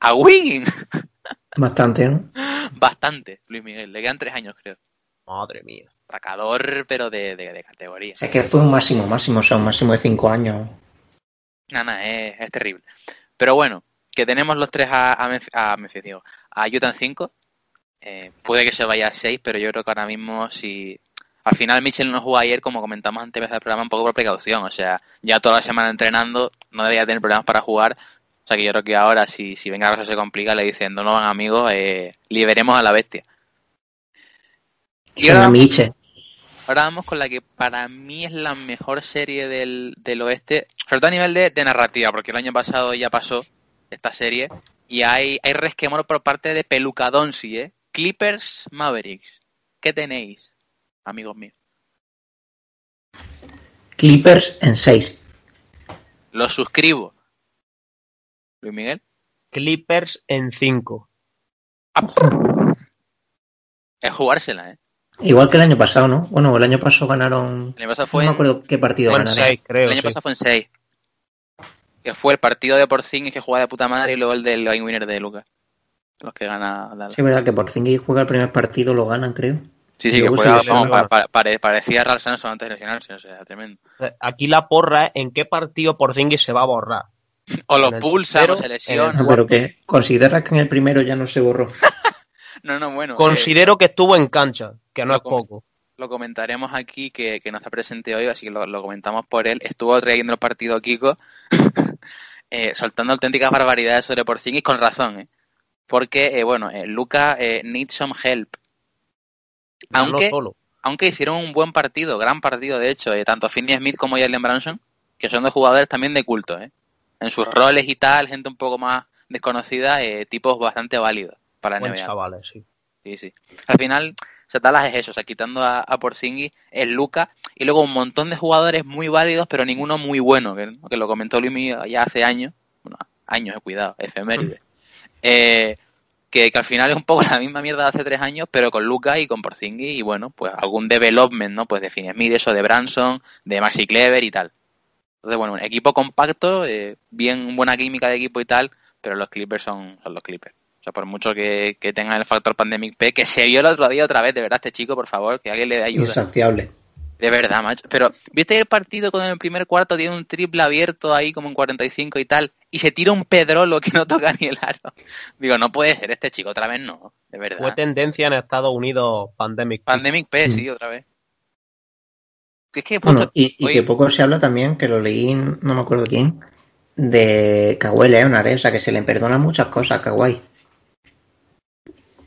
A, Wiggins. Bastante, ¿no? Bastante, Luis Miguel. Le quedan tres años, creo. Madre mía. Sacador, pero de, de, categoría. Es que fue un máximo, máximo, o sea, un máximo de cinco años. Nada, es, terrible. Pero bueno, que tenemos los tres a, a, a digo, a Utah 5. Eh, puede que se vaya a 6, pero yo creo que ahora mismo si... Al final Mitchell no jugó ayer, como comentamos antes del programa, un poco por precaución. O sea, ya toda la semana entrenando, no debería tener problemas para jugar sea que yo creo que ahora, si, si venga cosa se complica, le dicen, no, no van amigos, eh, liberemos a la bestia. Y ahora, ahora vamos con la que para mí es la mejor serie del, del oeste, sobre todo a nivel de, narrativa, porque el año pasado ya pasó esta serie, y hay, hay resquemor por parte de Pelucadonsi, ¿eh? Clippers Mavericks. ¿Qué tenéis, amigos míos? Clippers en 6. Lo suscribo. Luis Miguel. Clippers en 5. Es jugársela, ¿eh? Igual que el año pasado, ¿no? Bueno, el año pasado ganaron. El año pasado fue no me acuerdo qué partido ganaron. En 6, creo. El año pasado fue en 6. Que fue el partido de Porzingis que juega de puta madre y luego el del game winner de Lucas. Los que gana. La... Sí, verdad que Porzingis juega el primer partido, lo ganan, creo. Sí, sí, que juega, vamos, parecía Ralph Sanson antes de lesionarse, o sea, tremendo. Aquí la porra es en qué partido Porzingis se va a borrar. O lo pulsa o se lesiona. pero que considera que en el primero ya no se borró. no, no, bueno. Considero que estuvo en cancha, que no es poco. Lo comentaremos aquí, que, que no está presente hoy, así que lo, comentamos por él. Estuvo trayendo el partido Kiko, eh, soltando auténticas barbaridades sobre Porzingis con razón, ¿eh? Porque, eh, bueno, eh, Luca eh, needs some help. Aunque, aunque hicieron un buen partido, gran partido, de hecho, tanto Finney Smith como Jalen Branson, que son dos jugadores también de culto, ¿eh? en sus roles y tal, gente un poco más desconocida, eh, tipos bastante válidos para la NBA. Chavales, sí. Sí, sí. Al final Dallas es eso, o sea, quitando a, a Porzingis, es Luca, y luego un montón de jugadores muy válidos, pero ninguno muy bueno, que, lo comentó Luis ya hace años, bueno, años, cuidado, efeméride. Eh, que, al final es un poco la misma mierda de hace tres años, pero con Luca y con Porzingis, y bueno, pues algún development, ¿no? Pues de Finney o de Branson, de Maxi Clever y tal. Entonces, bueno, un equipo compacto, eh, bien buena química de equipo y tal, pero los Clippers son, son los Clippers. O sea, por mucho que, que tengan el factor Pandemic P, que se vio el otro día otra vez, de verdad, este chico, por favor, que alguien le dé ayuda. Insaciable. De verdad, macho. Pero, ¿viste el partido cuando en el primer cuarto tiene un triple abierto ahí como en 45 y tal? Y se tira un pedrolo que no toca ni el aro. Digo, no puede ser este chico, otra vez no, de verdad. Fue tendencia en Estados Unidos Pandemic P. Pandemic P, sí, otra vez. Es que, y, y que poco se habla también, que lo leí, no me acuerdo quién, de Kawhi Leonard, ¿eh? o sea, que se le perdonan muchas cosas a Kawhi.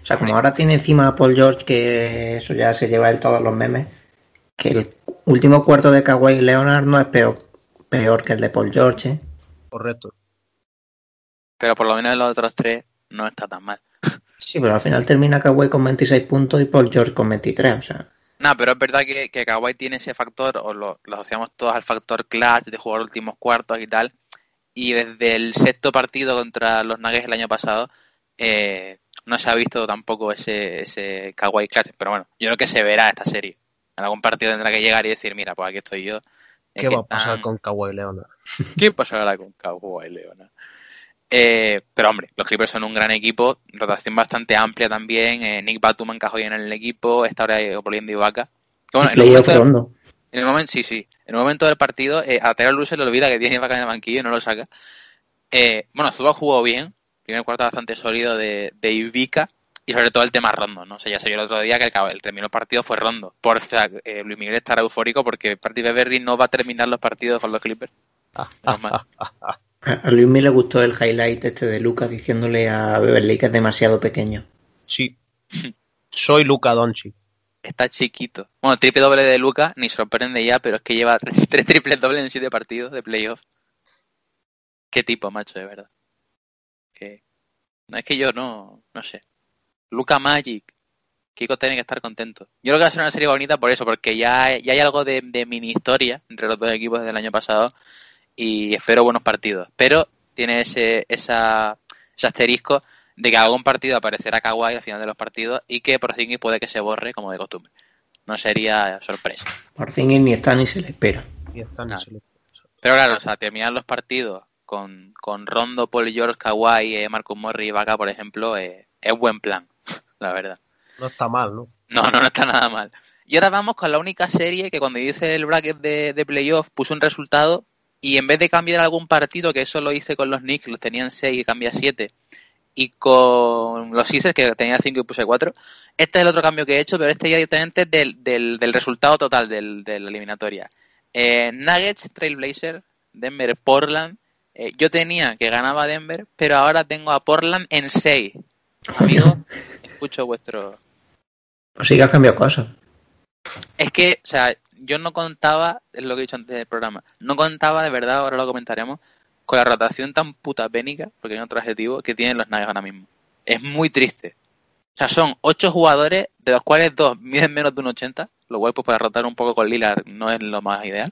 O sea, como ahora tiene encima a Paul George, que eso ya se lleva él todos los memes, que el último cuarto de Kawhi Leonard no es peor, peor que el de Paul George. ¿eh? Correcto. Pero por lo menos en los otros tres no está tan mal. Sí, pero al final termina Kawhi con 26 puntos y Paul George con 23, o sea. No, pero es verdad que, que Kawhi tiene ese factor, o lo, lo asociamos todos al factor clutch de jugar últimos cuartos y tal, y desde el sexto partido contra los Nuggets el año pasado eh, no se ha visto tampoco ese, ese Kawhi Clutch, pero bueno, yo creo que se verá esta serie. En algún partido tendrá que llegar y decir, mira, pues aquí estoy yo. ¿Qué va a pasar con Kawhi Leonard? ¿Qué pasará con Kawhi Leonard? Eh, pero hombre, los Clippers son un gran equipo, rotación bastante amplia también. Eh, Nick Batum encajó bien en el equipo, está ahora Opoliendo y Vaca. Bueno, en, el momento, en el momento, sí, sí. En el momento del partido, eh, a Luz se le olvida que tiene Vaca en el banquillo y no lo saca. Eh, bueno, Zuba jugó bien, primer cuarto bastante sólido de, de Ivica y sobre todo el tema rondo, ¿no? O sea, ya se vio el otro día que el, el terminó el partido fue rondo. Por eh, Luis Miguel estará eufórico porque Party Beverly no va a terminar los partidos con los Clippers. a Luis Miguel le gustó el highlight este de Luca diciéndole a Beverly que es demasiado pequeño. Sí. Soy Luca Donchi. Está chiquito. Bueno, triple doble de Luca, ni sorprende ya, pero es que lleva tres, tres triples dobles en siete partidos de playoff. Qué tipo, macho, de verdad. Que... No es que yo no, no sé. Luca Magic. Kiko tiene que estar contento. Yo creo que va a ser una serie bonita por eso, porque ya, ya hay algo de, mini historia entre los dos equipos desde el año pasado y espero buenos partidos. Pero tiene ese, esa, ese asterisco de que algún partido aparecerá Kawhi al final de los partidos y que por fin puede que se borre como de costumbre. No sería sorpresa. Por fin ni está ni se le espera. Pero claro, o sea, terminar los partidos con, con Rondo, Paul George, Kawhi, eh, Marcus Morris y Vaca, por ejemplo, eh, es buen plan la verdad. No está mal, ¿no? No, no, no está nada mal. Y ahora vamos con la única serie que cuando hice el bracket de, de playoff puse un resultado y en vez de cambiar algún partido, que eso lo hice con los Knicks, los tenían 6 y cambia 7, y con los Sixers, que tenía 5 y puse 4, este es el otro cambio que he hecho, pero este ya directamente del, del, del resultado total del, de la eliminatoria. Eh, Nuggets, Trailblazer, Denver, Portland. Eh, yo tenía que ganaba Denver, pero ahora tengo a Portland en 6. Amigo, escucho vuestro. Pues sí que has cambiado cosas. Es que, o sea, yo no contaba, es lo que he dicho antes del programa, no contaba de verdad, ahora lo comentaremos, con la rotación tan puta pénica, porque hay otro adjetivo, que tienen los Nuggets ahora mismo. Es muy triste. O sea, son ocho jugadores, de los cuales dos miden menos de un 80, lo cual pues para rotar un poco con Lillard no es lo más ideal.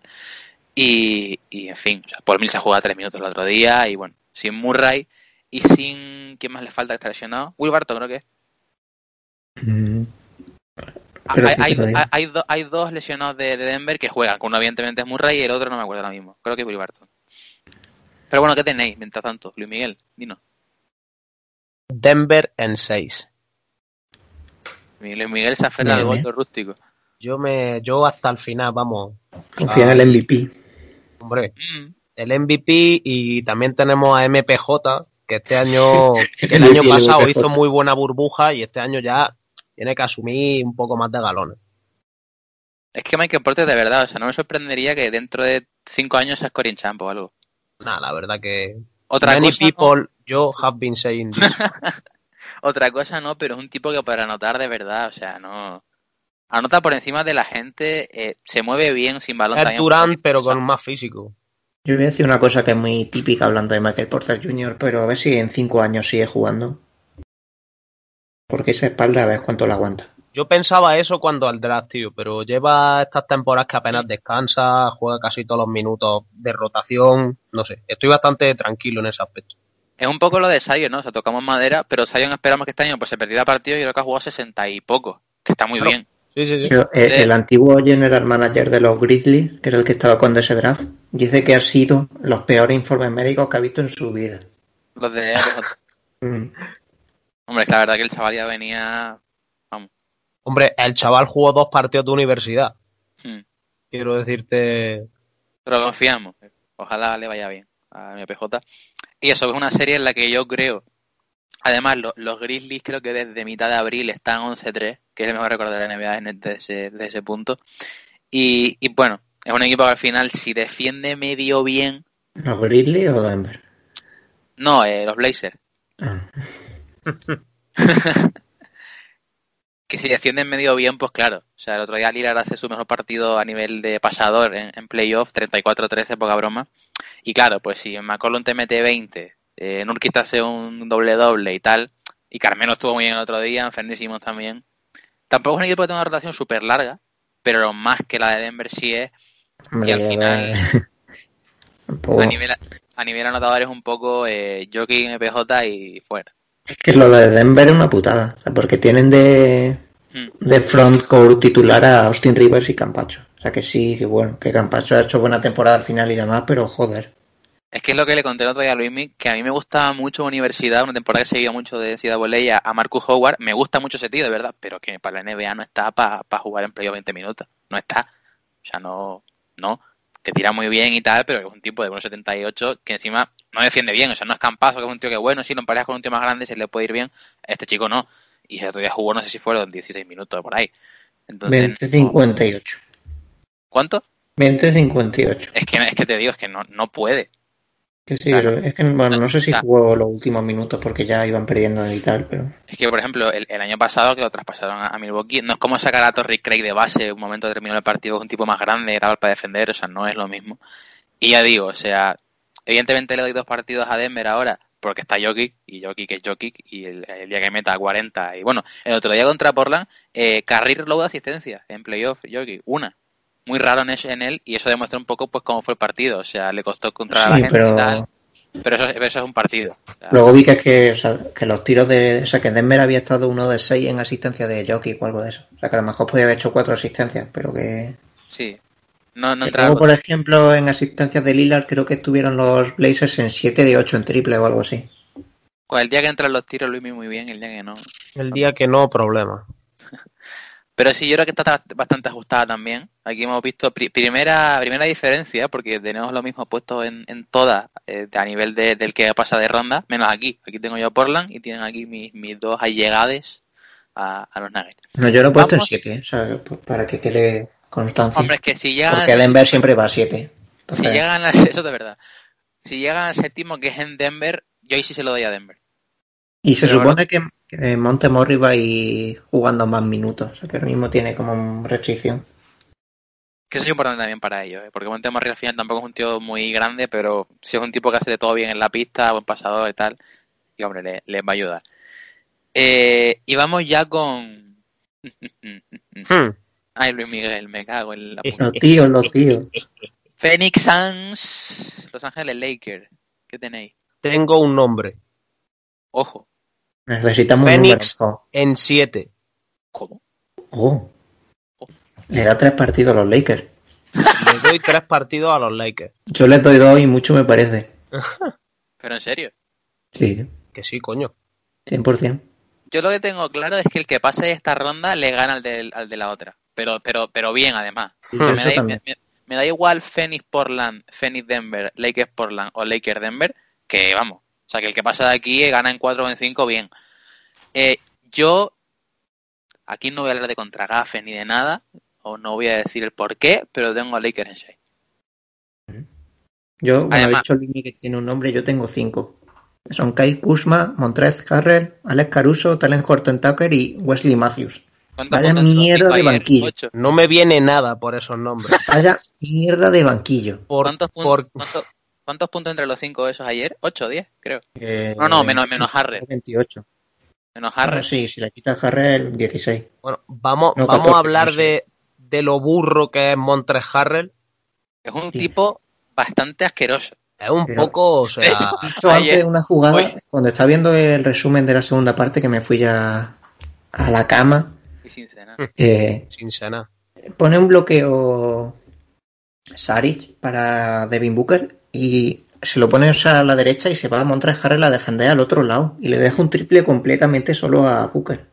Y, y en fin, o sea, Paul Mills ha jugado tres minutos el otro día y bueno, sin Murray y sin... ¿Quién más le falta que está lesionado? Will Barton creo que mm. hay, hay, hay, dos lesionados de, Denver que juegan. Uno evidentemente es Murray y el otro no me acuerdo ahora mismo. Creo que es Will Barton. Pero bueno, ¿qué tenéis mientras tanto? Luis Miguel, dinos. Denver en 6. Luis Miguel se aferra al voto rústico. Yo me, yo hasta el final, vamos. Confía en el MVP. Hombre, mm. el MVP y también tenemos a MPJ, que este año, el año pasado hizo muy buena burbuja y este año ya tiene que asumir un poco más de galones. Es que Michael Porter de verdad, o sea, no me sorprendería que dentro de cinco años sea Corin Champ o algo. Nada, la verdad que otra many people yo have been saying this. otra cosa no, pero es un tipo que para anotar de verdad, o sea, no anota por encima de la gente, eh, se mueve bien sin balón. Es Durant, pero con más físico. Yo voy a decir una cosa que es muy típica hablando de Michael Porter Jr., pero a ver si en cinco años sigue jugando. Porque esa espalda a ver cuánto la aguanta. Yo pensaba eso cuando al draft, tío, pero lleva estas temporadas que apenas descansa, juega casi todos los minutos de rotación, no sé, estoy bastante tranquilo en ese aspecto. Es un poco lo de Sion, ¿no? O sea, tocamos madera, pero Sion esperamos que este año pues se perdiera partido y creo que ha jugado 60 y poco, que está muy bien. Sí, sí, sí. Eh, el, antiguo general manager de los Grizzlies, que era el que estaba con ese draft, dice que ha sido los peores informes médicos que ha visto en su vida. Los de mm. Hombre, es la verdad que el chaval ya venía Hombre, el chaval jugó dos partidos de universidad. Hmm. Quiero decirte. Pero confiamos. Ojalá le vaya bien a mi PJ. Y eso es una serie en la que yo creo. Además, los Grizzlies creo que desde mitad de abril están 11-3, que es el mejor récord de la NBA desde ese, ese punto. Y, bueno, es un equipo que al final, si defiende medio bien. ¿Los Grizzlies o Denver? No, eh, los Blazers. Ah. que si defienden medio bien, pues claro. O sea, el otro día Lillard hace su mejor partido a nivel de pasador en, en playoff, 34-13, poca broma. Y claro, pues si McCollum te mete 20, eh, Nurkic hace un doble-doble y tal, y Carmelo estuvo muy bien el otro día, enfermísimos también. Tampoco es un equipo que tenga una rotación súper larga, pero más que la de Denver sí es. y al final, a, nivel, a nivel anotador es un poco eh, jockey MPJ y fuera. Es que lo de Denver es una putada, porque tienen de, hmm. de front core titular a Austin Rivers y Campacho. O sea que sí, que bueno, que Campacho ha hecho buena temporada al final y demás, pero joder. Es que es lo que le conté el otro día a Luismi, que a mí me gusta mucho Universidad, una temporada que seguía mucho de Ciudad Bolella a Marcus Howard, me gusta mucho ese tío, de verdad, pero que para la NBA no está para jugar en playoff 20 minutos, no está. O sea, no, no que tira muy bien y tal, pero es un tipo de 1,78 que encima no defiende bien, o sea, no es Campazo, que es un tío que bueno, si lo emparejas con un tío más grande se le puede ir bien, este chico no. Y el otro día jugó, no sé si fueron 16 minutos por ahí. Entonces, 20-58. ¿Cuánto? 20-58. Es que, es que te digo, es que no, no puede. Sí, es que bueno, no sé si jugó los últimos minutos porque ya iban perdiendo y tal, pero... Es que, por ejemplo, el, año pasado que lo traspasaron a, Milwaukee, no es como sacar a Torrey Craig de base un momento determinado del partido con un tipo más grande, era para defender, o sea, no es lo mismo. Y ya digo, o sea, evidentemente le doy dos partidos a Denver ahora, porque está Jokic, y Jokic es Jokic, y el, día que meta 40, y bueno, el otro día contra Portland, eh, Carril low de asistencia en playoff, Jokic, una muy raro en, él y eso demuestra un poco pues cómo fue el partido. O sea, le costó contra la gente pero... y tal. Pero eso, eso, es un partido. Luego vi que es que, o sea, que los tiros de. O sea, que Denver había estado uno de seis en asistencia de Jockey o algo de eso. O sea, que a lo mejor podía haber hecho cuatro asistencias, pero que. Sí. No, no luego, por ejemplo, en asistencias de Lillard, creo que estuvieron los Blazers en 7 de 8 en triple o algo así. Pues el día que entran los tiros, Luis, muy bien. El día que no. El día que no, problema. Pero sí, yo creo que está bastante ajustada también. Aquí hemos visto primera primera diferencia, porque tenemos lo mismo puesto en, en todas eh, a nivel del que pasa de ronda, menos aquí. Aquí tengo yo Portland y tienen aquí mis, mis dos allegades a, a los Nuggets. No, yo lo he puesto en 7, o sea, para que quede constancia. Hombre, es que si llegan... Porque Denver siempre va a 7. Si llegan a... Eso de verdad. Si llegan al séptimo, que es en Denver, yo ahí sí se lo doy a Denver. Y se supone que, que Montemorri va a ir jugando más minutos, o sea que ahora mismo tiene como restricción. Que eso es importante también para ellos, ¿eh? porque Montemorri al final tampoco es un tío muy grande, pero si es un tipo que hace de todo bien en la pista, buen pasador y tal, y hombre, le, les va a ayudar. Eh, y vamos ya con... hmm. Ay, Luis Miguel, me cago en la... Los tíos, los tíos. Phoenix Suns, Los Ángeles Lakers, ¿qué tenéis? Tengo un nombre. Ojo. Necesitamos Phoenix en 7. ¿Cómo? Oh. Le da tres partidos a los Lakers. Le doy tres partidos a los Lakers. Yo les doy dos y mucho me parece. ¿Pero en serio? Sí. Que sí, coño. 100%. Yo lo que tengo claro es que el que pase esta ronda le gana al de, al de la otra. Pero, pero, pero bien, además. me, da, me, da, igual Phoenix Portland, Phoenix Denver, Lakers Portland o Lakers Denver, que vamos, o sea, que el que pasa de aquí gana en 4 o en 5 bien. Eh, yo, aquí no voy a hablar de contragafes ni de nada, o no voy a decir el por qué, pero tengo a Lakers en 6. Yo, bueno, he dicho que tiene un nombre, yo tengo 5. Son Kai Kuzma, Montrez Harrell, Alex Caruso, Talent Horton Tucker y Wesley Matthews. Vaya mierda de banquillo. No me viene nada por esos nombres. Vaya mierda de banquillo. ¿Cuántos, puntos, ¿Cuántos puntos entre los cinco esos ayer? ¿8 o 10? Creo. no, no, menos, menos Harrell. 28. Menos Harrell. sí, si le quita Harrell, 16. Bueno, vamos, vamos a hablar de, de lo burro que es Montres Harrell. Es un tipo bastante asqueroso. Es un poco, o sea... antes de una jugada, cuando estaba viendo el resumen de la segunda parte, que me fui ya a la cama. Y sin cenar. Eh, sin cenar. Pone un bloqueo Saric para Devin Booker y se lo pone a la derecha y se va a Montres Harrell a defender al otro lado y le deja un triple completamente solo a Booker.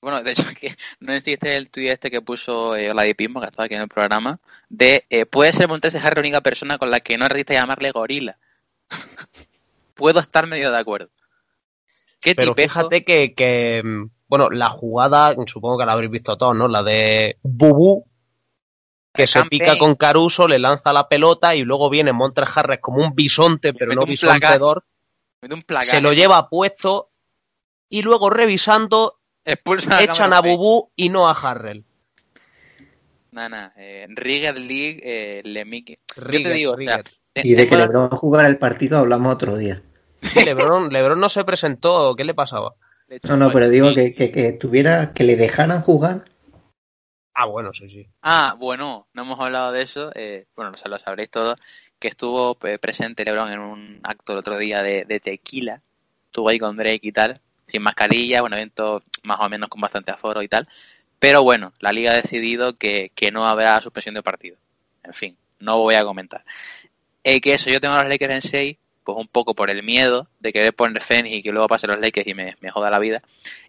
Bueno, de hecho, que no existe el tuit este que puso eh, Oladipismo, que estaba aquí en el programa, de eh, puede ser Montes Harry la única persona con la que no resiste llamarle gorila. Puedo estar medio de acuerdo. ¿Qué Pero fíjate que, que, mm, bueno, la jugada, supongo que la habréis visto todos, ¿no? La de Bubu, que se pica con Caruso, le lanza la pelota y luego viene Montres Harris como un bisonte, pero no bisontedor. Se lo lleva puesto y luego revisando echan a, Bubu y no a Harrell. Nada, eh, Rigger League, eh, Lemike. Yo te digo, o sea, y de que Lebron jugara el partido hablamos otro día. Lebron, Lebron no se presentó, ¿qué le pasaba? no, no, pero digo que, que, tuviera, que le dejaran jugar. Ah, bueno, sí, sí. Ah, bueno, no hemos hablado de eso. Eh, bueno, lo sabréis todos, que estuvo eh, presente Lebron en un acto el otro día de, tequila. Estuvo ahí con Drake y tal sin mascarilla, un evento más o menos con bastante aforo y tal. Pero bueno, la liga ha decidido que, no habrá suspensión de partido. En fin, no voy a comentar. Eh, que eso, yo tengo a los Lakers en 6, pues un poco por el miedo de querer poner Fenix y que luego pasen los Lakers y me, joda la vida.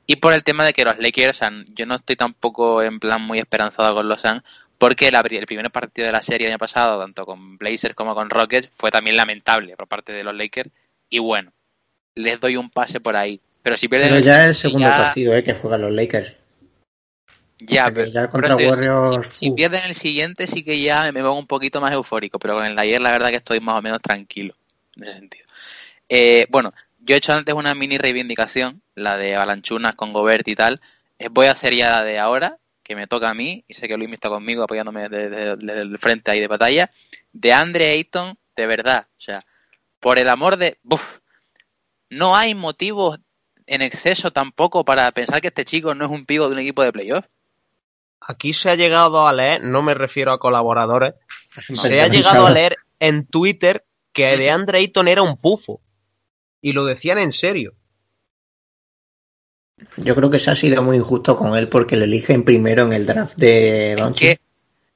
Y por el tema de que los Lakers, yo no estoy tampoco en plan muy esperanzado con los Suns, porque el, el primer partido de la serie el año pasado, tanto con Blazers como con Rockets, fue también lamentable por parte de los Lakers. Y bueno, les doy un pase por ahí. Pero si pierden. Pero ya el segundo partido eh, que juegan los Lakers. Ya, pero, ya contra Warriors. Si, pierden el siguiente, sí que ya me pongo un poquito más eufórico. Pero con el de ayer, la verdad que estoy más o menos tranquilo. En ese sentido. Eh, bueno, yo he hecho antes una mini reivindicación, la de Balanchunas con Gobert y tal. Eh, voy a hacer ya la de ahora, que me toca a mí, y sé que Luis está conmigo apoyándome desde, el frente ahí de batalla. De Andre Ayton, de verdad. O sea, por el amor de. Buf, no hay motivos en exceso tampoco para pensar que este chico no es un pivo de un equipo de playoff. Aquí se ha llegado a leer, no me refiero a colaboradores, se ha llegado a leer en Twitter que de Andre Ayton era un pufo. Y lo decían en serio. Yo creo que se ha sido muy injusto con él porque le eligen primero en el draft de Doncic.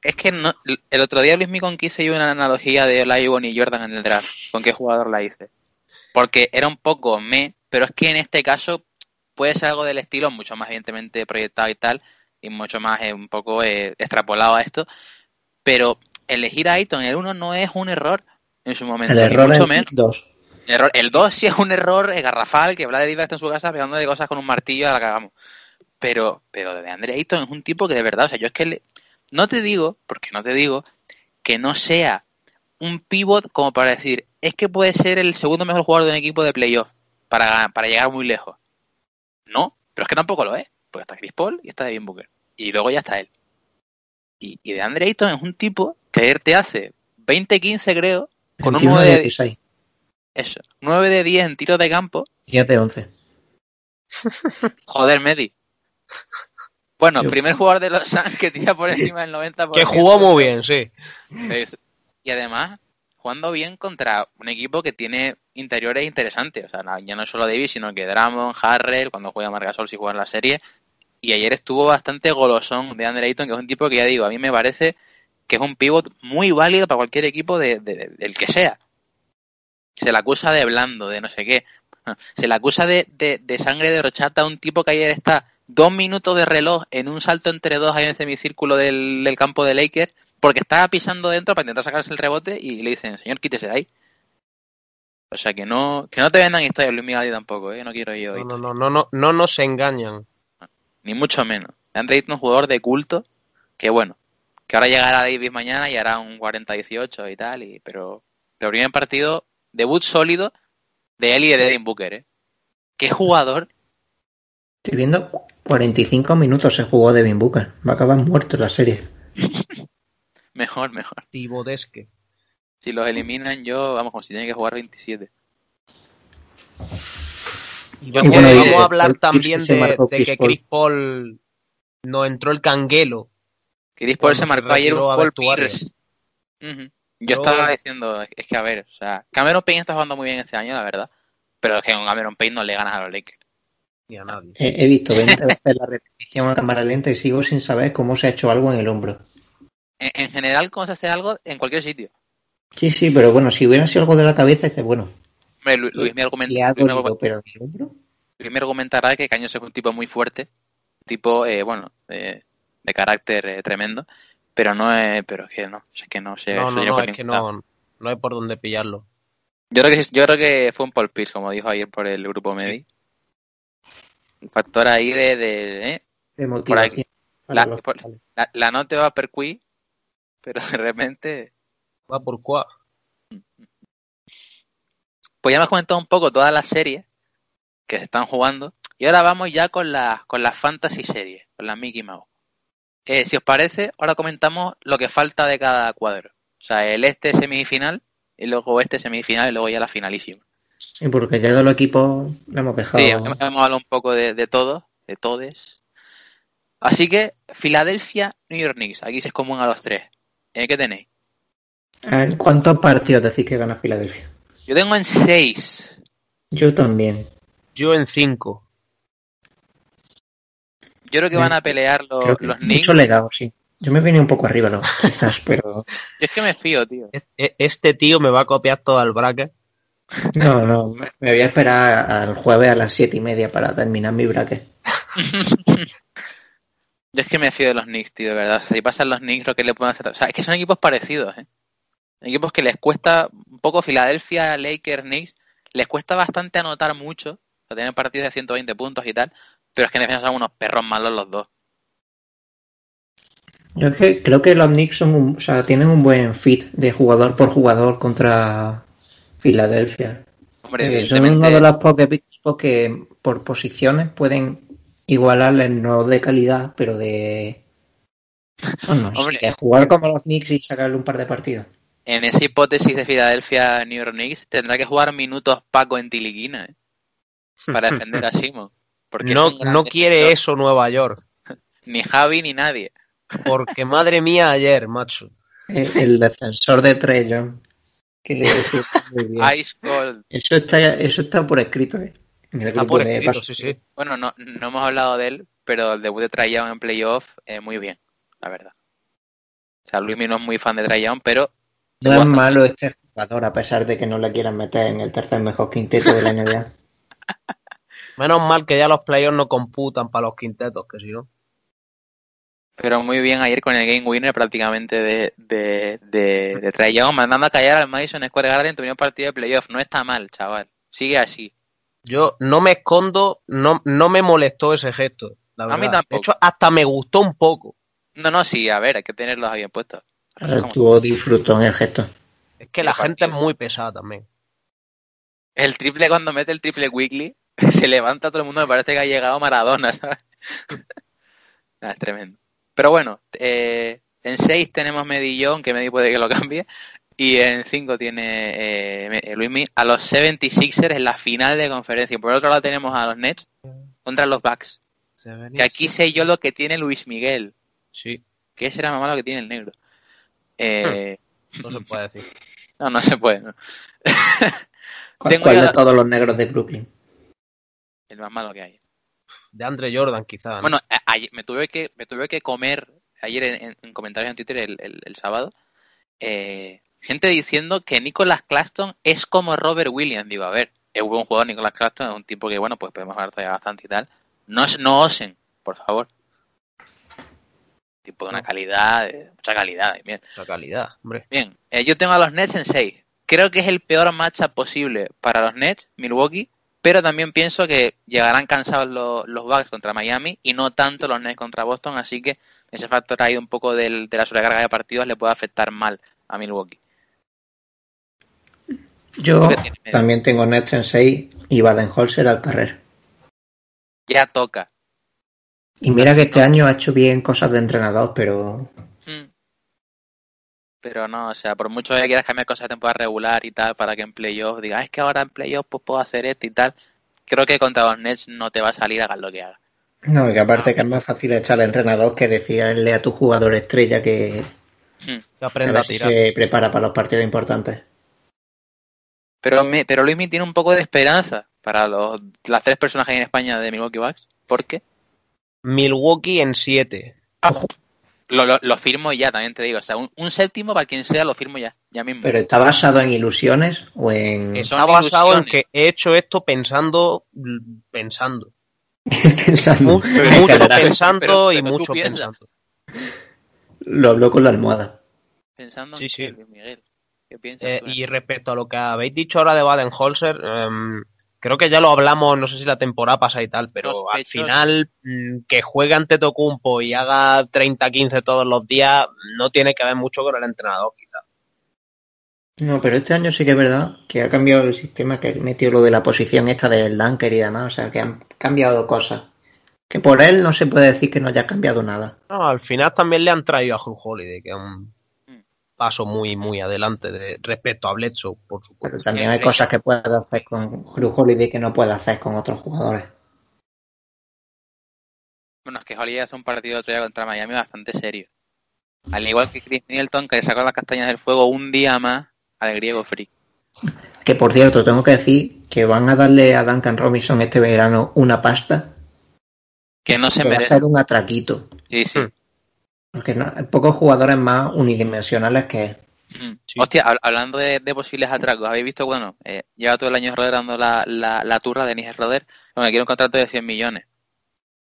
Es que, el otro día Luis Micon quise una analogía de Olajuwon y Jordan en el draft. ¿Con qué jugador la hice? Porque era un poco me pero es que en este caso puede ser algo del estilo, mucho más evidentemente proyectado y tal, y mucho más eh, un poco eh, extrapolado a esto, pero elegir a Ayton el 1 no es un error en su momento. El error mucho el 2. El 2 sí es un error garrafal, que Vlad está en su casa pegándole cosas con un martillo a la cagamos. Pero, pero de Andre Ayton es un tipo que de verdad, o sea, yo es que no te digo, porque no te digo, que no sea un pivot como para decir, es que puede ser el segundo mejor jugador de un equipo de playoff para, para llegar muy lejos. No, pero es que tampoco lo es. Porque está Chris Paul y está Devin Booker. Y luego ya está él. Y, de Andre Ayton es un tipo que te hace 20-15, creo, con un 9 de 16. Eso, 9 de 10 en tiros de campo. 10 de 11. Joder, Medi. Bueno, primer jugador de los Suns que tira por encima del 90%. Que jugó muy bien, sí. y además, jugando bien contra un equipo que tiene interiores interesantes. O sea, ya no solo Davis, sino que Dramon, Harrell, cuando juega Margasol, si juega en la serie. Y ayer estuvo bastante golosón de Andre Ayton, que es un tipo que ya digo, a mí me parece que es un pivot muy válido para cualquier equipo de, del que sea. Se le acusa de blando, de no sé qué. Se le acusa de, de, sangre de rochata a un tipo que ayer está dos minutos de reloj en un salto entre dos ahí en el semicírculo del, del campo de Lakers porque estaba pisando dentro para intentar sacarse el rebote y le dicen, señor, quítese de ahí. O sea, que no, que no te vendan historias, Luis Miguel tampoco, ¿eh? No quiero yo. No, no, no, no, no, nos engañan. Ni mucho menos. Andre Ayton un jugador de culto, que bueno, que ahora llegará Davis mañana y hará un 40-18 y tal, y, pero el primer partido, debut sólido de él y de Devin Booker, ¿eh? ¿Qué jugador? Estoy viendo 45 minutos se jugó Devin Booker. Va a acabar muerto la serie. Mejor, mejor. Tibodesque. Si los eliminan, yo, vamos, como si tienen que jugar 27. vamos a hablar también de, que Chris Paul no entró el canguelo. Chris Paul se marcó ayer un Paul Pierce. Yo estaba diciendo, es que a ver, o sea, Cameron Payne está jugando muy bien este año, la verdad, pero es que con Cameron Payne no le ganas a los Lakers. Ni a nadie. He, visto 20 veces la repetición a cámara lenta y sigo sin saber cómo se ha hecho algo en el hombro. En, general, cómo se hace algo en cualquier sitio. Sí, sí, pero bueno, si hubiera sido algo de la cabeza, dice, bueno. Luis, me argumenta, me argumentará que Caños es un tipo muy fuerte, tipo, eh, bueno, de carácter eh, tremendo, pero no es, pero es que no, es que no sé. No, no, no es que no, no hay por dónde pillarlo. Yo creo que yo creo que fue un Paul Pierce, como dijo ayer por el grupo Medi. Un factor ahí de, de, ¿eh? por aquí. La, no te va per qui, pero de repente va por cuá. Pues ya hemos comentado un poco todas las series que se están jugando y ahora vamos ya con las con las fantasy series, con las Mickey Mouse. Eh, si os parece, ahora comentamos lo que falta de cada cuadro. O sea, el este semifinal y luego este semifinal y luego ya la finalísima. Sí, porque ya de los equipos lo hemos dejado. Sí, hemos, hablado un poco de, de todo, de todes. Así que, Filadelfia, New York Knicks. Aquí se es común a los tres. ¿Eh? ¿Qué tenéis? ¿Cuántos partidos decís que gana Filadelfia? Yo tengo en seis. Yo también. Yo en cinco. Yo creo que van a pelear los, los Knicks. Mucho legado, sí. Yo me vine un poco arriba, ¿no? quizás, pero. Yo es que me fío, tío. E, este tío me va a copiar todo el bracket. No, no, me voy a esperar al jueves a las siete y media para terminar mi bracket. Yo es que me fío de los Knicks, tío, de verdad. Si pasan los Knicks, lo que le pueden hacer. O sea, es que son equipos parecidos, ¿eh? Equipos que les cuesta un poco Filadelfia, Lakers, Knicks, les cuesta bastante anotar mucho. O sea, tienen partidos de 120 puntos y tal. Pero es que en defensa son unos perros malos los dos. Yo creo que los Knicks son o sea, tienen un buen fit de jugador por jugador contra Filadelfia. Hombre, eh, son uno de los pocos equipos que por posiciones pueden igualarles no de calidad, pero de, bueno, de jugar como los Knicks y sacarle un par de partidos. En esa hipótesis de Filadelfia New York Knicks tendrá que jugar minutos Paco en Tiliquina ¿eh? para defender a Simo. Porque no, no quiere eso Nueva York. ni Javi ni nadie. Porque madre mía ayer, macho. El, defensor de Trellon. Que le Ice Cold. Eso está, eso está por escrito, eh. está por escrito, sí, sí. Bueno, no, no hemos hablado de él, pero el debut de Trajan en playoff, eh, muy bien, la verdad. O sea, Luis no es muy fan de Trajan, pero... No es malo este jugador, a pesar de que no le quieran meter en el tercer mejor quinteto de la NBA. Menos mal que ya los playoffs no computan para los quintetos, que si no. Pero muy bien ayer con el game winner prácticamente de, de, de, de mandando a callar al Madison Square Garden en tu partido de playoff. No está mal, chaval. Sigue así. Yo no me escondo, no, no me molestó ese gesto. a mí tampoco. De hecho, hasta me gustó un poco. No, no, sí, a ver, hay que tenerlos bien puestos. Tuvo disfrutó en el gesto. Es que la gente es muy pesada también. El triple, cuando mete el triple weekly, se levanta todo el mundo, me parece que ha llegado Maradona, ¿sabes? es tremendo. Pero bueno, eh, en 6 tenemos Medillón, que Medi puede que lo cambie. Y en 5 tiene eh, Luismi a los 76ers en la final de conferencia. Por otro lado tenemos a los Nets contra los Bucks. Que aquí sé yo lo que tiene Luis Miguel. Sí. Que ese era más malo que tiene el negro. Eh, no se puede decir. No, no se puede. ¿Cuál, de todos los negros de Brooklyn? El más malo que hay de Andre Jordan, quizá. Bueno, me tuve que me tuve que comer ayer en, comentarios en Twitter el, sábado eh, gente diciendo que Nicholas Claxton es como Robert Williams. Digo, a ver, es un buen jugador Nicholas Claxton, es un tipo que, bueno, pues podemos hablar todavía bastante y tal. No, no osen, por favor. Tipo de una calidad, mucha calidad. Bien. Mucha calidad, hombre. Bien, eh, yo tengo a los Nets en 6. Creo que es el peor matchup posible para los Nets, Milwaukee, pero también pienso que llegarán cansados los, los Bucks contra Miami y no tanto los Nets contra Boston, así que ese factor ahí un poco del, de la sobrecarga de partidos le puede afectar mal a Milwaukee. Yo también tengo Nets en 6 y Baden-Holzer al carrer. Ya toca. Y mira que este año ha hecho bien cosas de entrenador, pero pero no, o sea, por mucho que quieras cambiar cosas de temporada regular y tal, para que en playoff digas, es que ahora en playoff pues puedo hacer esto y tal, creo que contra los Nets no te va a salir hagas lo que hagas. No, que aparte que es más fácil echar al entrenador que decirle a tu jugador estrella que, Hmm. Que aprenda a, tirar. se prepara para los partidos importantes. Pero, me, pero Luismi tiene un poco de esperanza para los, las tres personajes en España de Milwaukee Bucks. ¿Por qué? Milwaukee en 7. Lo, lo, lo, firmo ya, también te digo. O sea, un, un, séptimo para quien sea lo firmo ya, ya mismo. ¿Pero está basado en ilusiones o en...? Está basado ilusiones. en que he hecho esto pensando... Pensando. pensando. Mucho, pensando pero, pero y mucho pensando. Lo habló con la almohada. Pensando sí, sí. en Miguel. ¿Qué piensas eh, y respecto a lo que habéis dicho ahora de Baden-Holzer, um, creo que ya lo hablamos, no sé si la temporada pasa y tal, pero al final mm, que juegue ante Tocumpo y haga 30-15 todos los días no tiene que ver mucho con el entrenador, quizás. No, pero este año sí que es verdad que ha cambiado el sistema, que ha metido lo de la posición esta del Dunker y demás, o sea, que han cambiado cosas. Que por él no se puede decir que no haya cambiado nada. No, al final también le han traído a Hugh Holiday, que es un paso muy, muy adelante de, respecto a Bledsoe, por supuesto. Pero también hay cosas que puede hacer con Hugh Holiday que no puede hacer con otros jugadores. Bueno, es que Holiday hace un partido otro día contra Miami bastante serio. Al igual que Chris Middleton, que le sacó las castañas del fuego un día más al griego Freak. Que por cierto, tengo que decir que van a darle a Duncan Robinson este verano una pasta. Que no se que va a merece. ser un atraquito. Sí, sí. Hmm. Porque no, hay pocos jugadores más unidimensionales que él. Mm. Sí. Hostia, hab- hablando de, de posibles atracos, ¿habéis visto? Bueno, eh, lleva todo el año rodeando la, la, la turra de Dennis Roder, con el que quiere un contrato de 100 millones.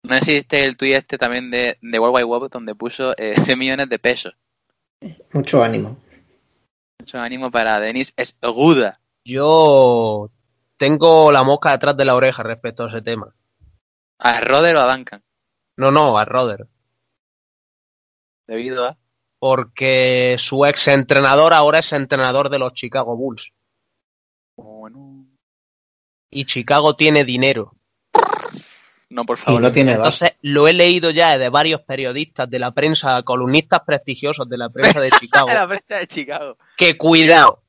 No existe el tuit este también de, de World Wide Web donde puso eh, 100 millones de pesos. Mucho ánimo. Mucho ánimo para Denis es aguda. Yo tengo la mosca detrás de la oreja respecto a ese tema. ¿A Roder o a Duncan? No, no, a Roder. Debido a... Porque su ex entrenador ahora es entrenador de los Chicago Bulls. Bueno, Y Chicago tiene dinero. no, por Y favor. no tiene base. Entonces lo he leído ya de varios periodistas de la prensa, columnistas prestigiosos de la prensa de Chicago. la prensa de Chicago. que cuidado.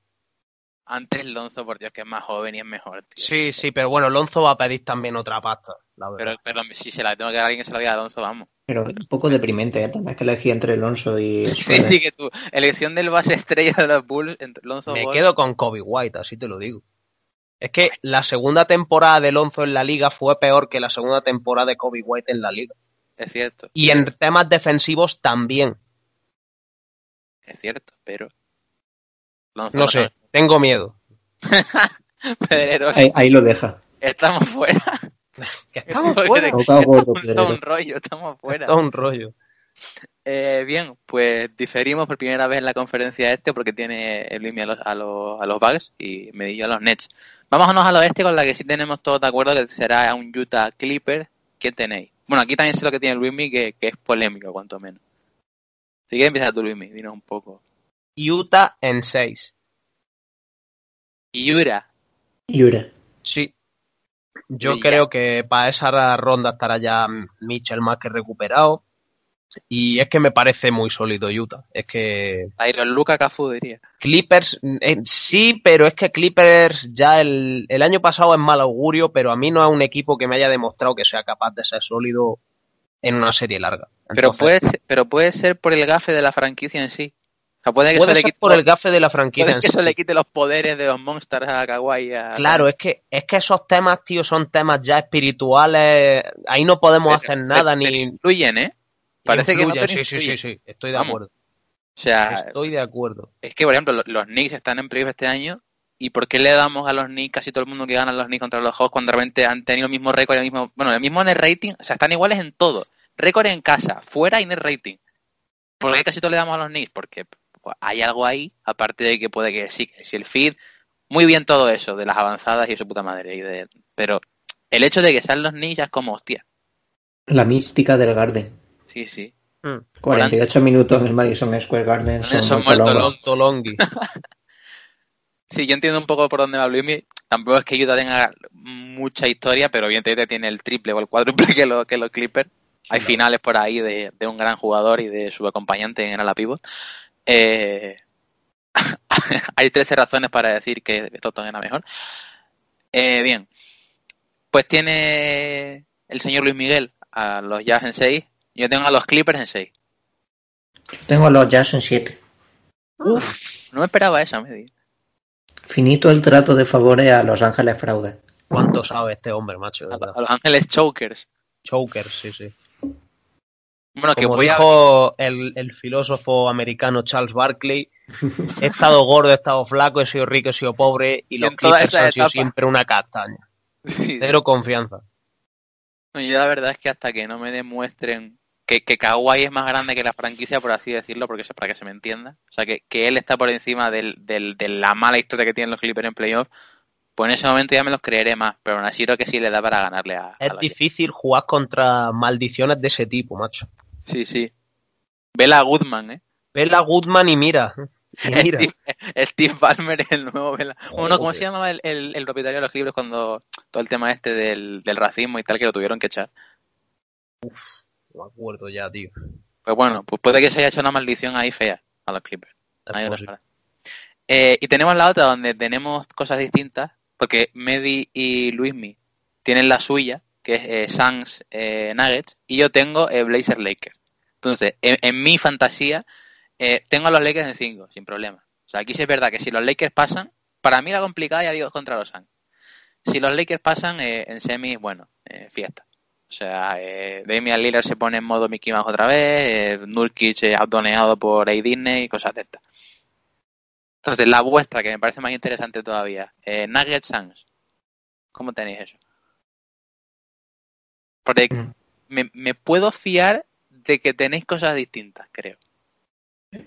Antes Lonzo, por Dios, que es más joven y es mejor, tío. Sí, sí, pero bueno, Lonzo va a pedir también otra pasta, la verdad. Pero, pero si se la tengo que dar a alguien que se la diga a Alonso, vamos. Pero un poco deprimente, ¿eh? Tener que elegir entre Alonso y Sí, sí, que tu elección del base estrella de los Bulls, entre Lonzo Me Ball- quedo con Kobe White, así te lo digo. Es que la segunda temporada de Lonzo en la liga fue peor que la segunda temporada de Kobe White en la liga. Es cierto, Y en temas defensivos también. es cierto, pero... Lonzo No sé, tengo miedo. Pedrero, Ahí, ahí lo deja. estamos fuera. Que estamos fuera. gordo, Un, rollo, estamos fuera. Es un rollo. Eh, bien, pues diferimos por primera vez en la conferencia este porque tiene el Luismi a los, a los, a los Bucks y Medillo a los Nets. Vámonos al oeste con la que sí tenemos todos de acuerdo que será un Utah Clipper. ¿Qué tenéis? Bueno, aquí también sé lo que tiene Luismi que, que es polémico, cuanto menos. Si quieres empieza tú, Luismi, dinos un poco. Utah en 6. Y Ura, Yura. Sí. Yo creo que para esa ronda estará ya Mitchell más que recuperado. Y es que me parece muy sólido Utah. Es que Tyron Luca Cafu diría. Clippers, eh, sí, pero es que Clippers ya el, el año pasado es mal augurio, pero a mí no es un equipo que me haya demostrado que sea capaz de ser sólido en una serie larga. Pero puede, ser, pero puede ser por el gafe de la franquicia en sí. O sea, puede que, puede eso, le quite, por el gafe de la franquicia. puede que sí. le quite los poderes de los monsters a Kawhi. a- Claro, es que, es que esos temas, tío, son temas ya espirituales. Ahí no podemos Pero- hacer nada pero ni. influyen, ¿eh? Parece que no, pero sí, sí, sí, sí, estoy de Vamos. acuerdo. O sea, Estoy de acuerdo. es que, por ejemplo, lo- los Knicks están en playoff este año. ¿Y por qué le damos a los Knicks casi todo el mundo que gana a los Knicks contra los Hawks cuando realmente han tenido el mismo récord, el mismo, bueno, el mismo net rating? O sea, están iguales en todo. Récord en casa, fuera y net rating. ¿Por qué casi todo le damos a los Knicks? Porque pues, hay algo ahí, aparte de que puede que sí, que si el feed, muy bien todo eso, de las avanzadas y su puta madre. Y de, pero el hecho de que sean los es como, hostia, La mística del Garden. sí, sí. Mm. 48 minutos en el Madison Square Garden. Son Son. Sí, yo entiendo un poco por dónde va Luismi. Tampoco es que Utah tenga mucha historia, pero evidentemente tiene el triple o el cuádruple que, lo, que los Clippers. Hay finales por ahí de, de un gran jugador y de su acompañante en ala pivot. Eh, hay 13 razones para decir que Stockton era mejor. Eh, bien, pues tiene el señor Luis Miguel a los Jazz en 6. Yo tengo a los Clippers en 6. Tengo a los Jazz en 7. Uf, no me esperaba esa media. Finito el trato de favores a Los Ángeles Fraude. ¿Cuánto sabe este hombre, macho? A, Los Ángeles Chokers. Chokers, sí, sí. Bueno, Como que dijo el, el, filósofo americano Charles Barkley, he estado gordo, he estado flaco, he sido rico, he sido pobre y los Clippers han sido siempre una castaña. Cero confianza. yo la verdad es que hasta que no me demuestren que, que Kawhi es más grande que la franquicia, por así decirlo, porque para que se me entienda. O sea, que, que él está por encima del, del, de la mala historia que tienen los Clippers en playoff, pues en ese momento ya me los creeré más, pero aún así creo que sí le da para ganarle a. Es difícil jugar contra maldiciones de ese tipo, macho. Sí, sí. Vela Goodman, ¿eh? Vela Goodman y mira. mira. Steve, Ballmer es el nuevo Vela. Bueno, ¿cómo se llamaba el, el, propietario de los libros cuando todo el tema este del, del racismo y tal que lo tuvieron que echar? Uf, no me acuerdo ya, tío. Pues bueno, pues puede que se haya hecho una maldición ahí fea a los Clippers. Eh, y tenemos la otra donde tenemos cosas distintas, porque Medi y Luismi tienen la suya, que es eh, Suns eh, Nuggets, y yo tengo eh, Blazer Lakers. Entonces, en, mi fantasía, eh, tengo a los Lakers en 5, sin problema. O sea, aquí sí es verdad que si los Lakers pasan, para mí la complicada ya digo es contra los Suns. Si los Lakers pasan en semis, bueno, fiesta. O sea, Damian Lillard se pone en modo Mickey Mouse otra vez, Nurkic abdoneado por A. Disney y cosas de estas. Entonces, la vuestra, que me parece más interesante todavía, Nuggets Suns. ¿Cómo tenéis eso? Porque me, me, puedo fiar de que tenéis cosas distintas, creo.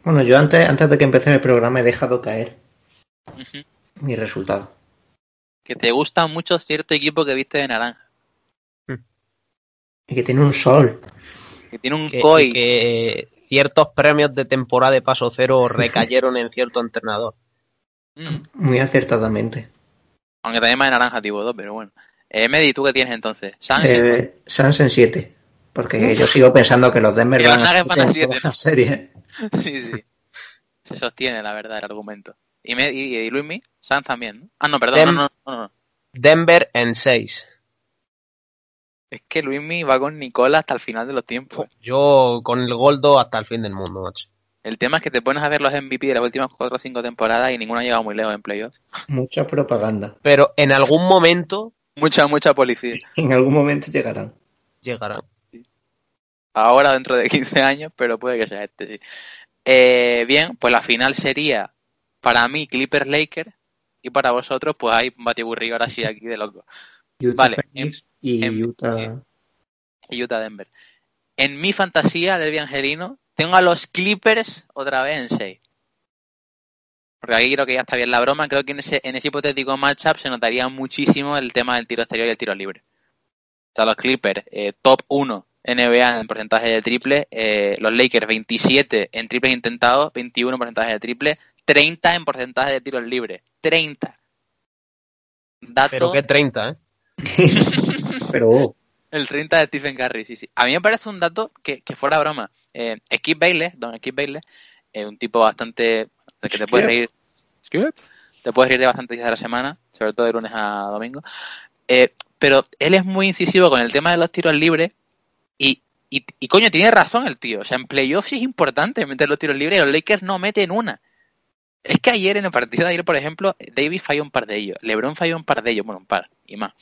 Bueno, yo antes, antes de que empecé el programa he dejado caer mi resultado. Que te gusta mucho cierto equipo que viste de naranja. Y que tiene un sol. Que tiene un COI. que ciertos premios de temporada de paso cero recayeron en cierto entrenador. Mm. Muy acertadamente. Aunque también más de naranja tipo 2, pero bueno. Eh, Medi, ¿tú qué tienes entonces? Sans, eh, Sans en 7. Porque yo sigo pensando que los Denver van, a, van a 7 ¿no? serie. sí, sí. Se sostiene, la verdad, el argumento. ¿Y, me, y, y Luismi? Sans también, ¿no? Ah, no, perdón. Dem no, no, no, Denver en 6. Es que Luismi va con Nicola hasta el final de los tiempos. Yo con el Goldo hasta el fin del mundo, macho. El tema es que te pones a ver los MVP de las últimas 4 o 5 temporadas y ninguno ha llegado muy lejos en playoffs. Mucha propaganda. Pero en algún momento Mucha, mucha policía. En algún momento llegarán. Llegarán. Ahora dentro de 15 años, pero puede que sea este, sí. Eh, bien, pues la final sería para mí Clipper Laker y para vosotros pues hay un batiburrillo ahora sí aquí de loco. vale, y Utah. Utah Denver. En mi fantasía del Angelino tengo a los Clippers otra vez en 6. Porque aquí creo que ya está bien la broma. Creo que en ese, en ese hipotético matchup se notaría muchísimo el tema del tiro exterior y el tiro libre. O sea, los Clippers, eh, top 1 NBA en porcentaje de triple. Eh, los Lakers, 27 en triples intentados, 21 en porcentaje de triple, 30 en porcentaje de tiros libres. 30. Dato... Pero qué 30, ¿eh? Pero... El 30 de Stephen Curry, sí, sí. A mí me parece un dato que, que fuera broma. Eh, Skip Bailey, don Skip Bailey, eh, un tipo bastante que te puedes reír. Te puedes reír de bastantes días de la semana, sobre todo de lunes a domingo. Eh, pero él es muy incisivo con el tema de los tiros libres y, y, y, coño, tiene razón el tío. O sea, en playoffs es importante meter los tiros libres y los Lakers no meten una. Es que ayer en el partido de ayer, por ejemplo, Davis falló un par de ellos, LeBron falló un par de ellos, bueno, un par y más.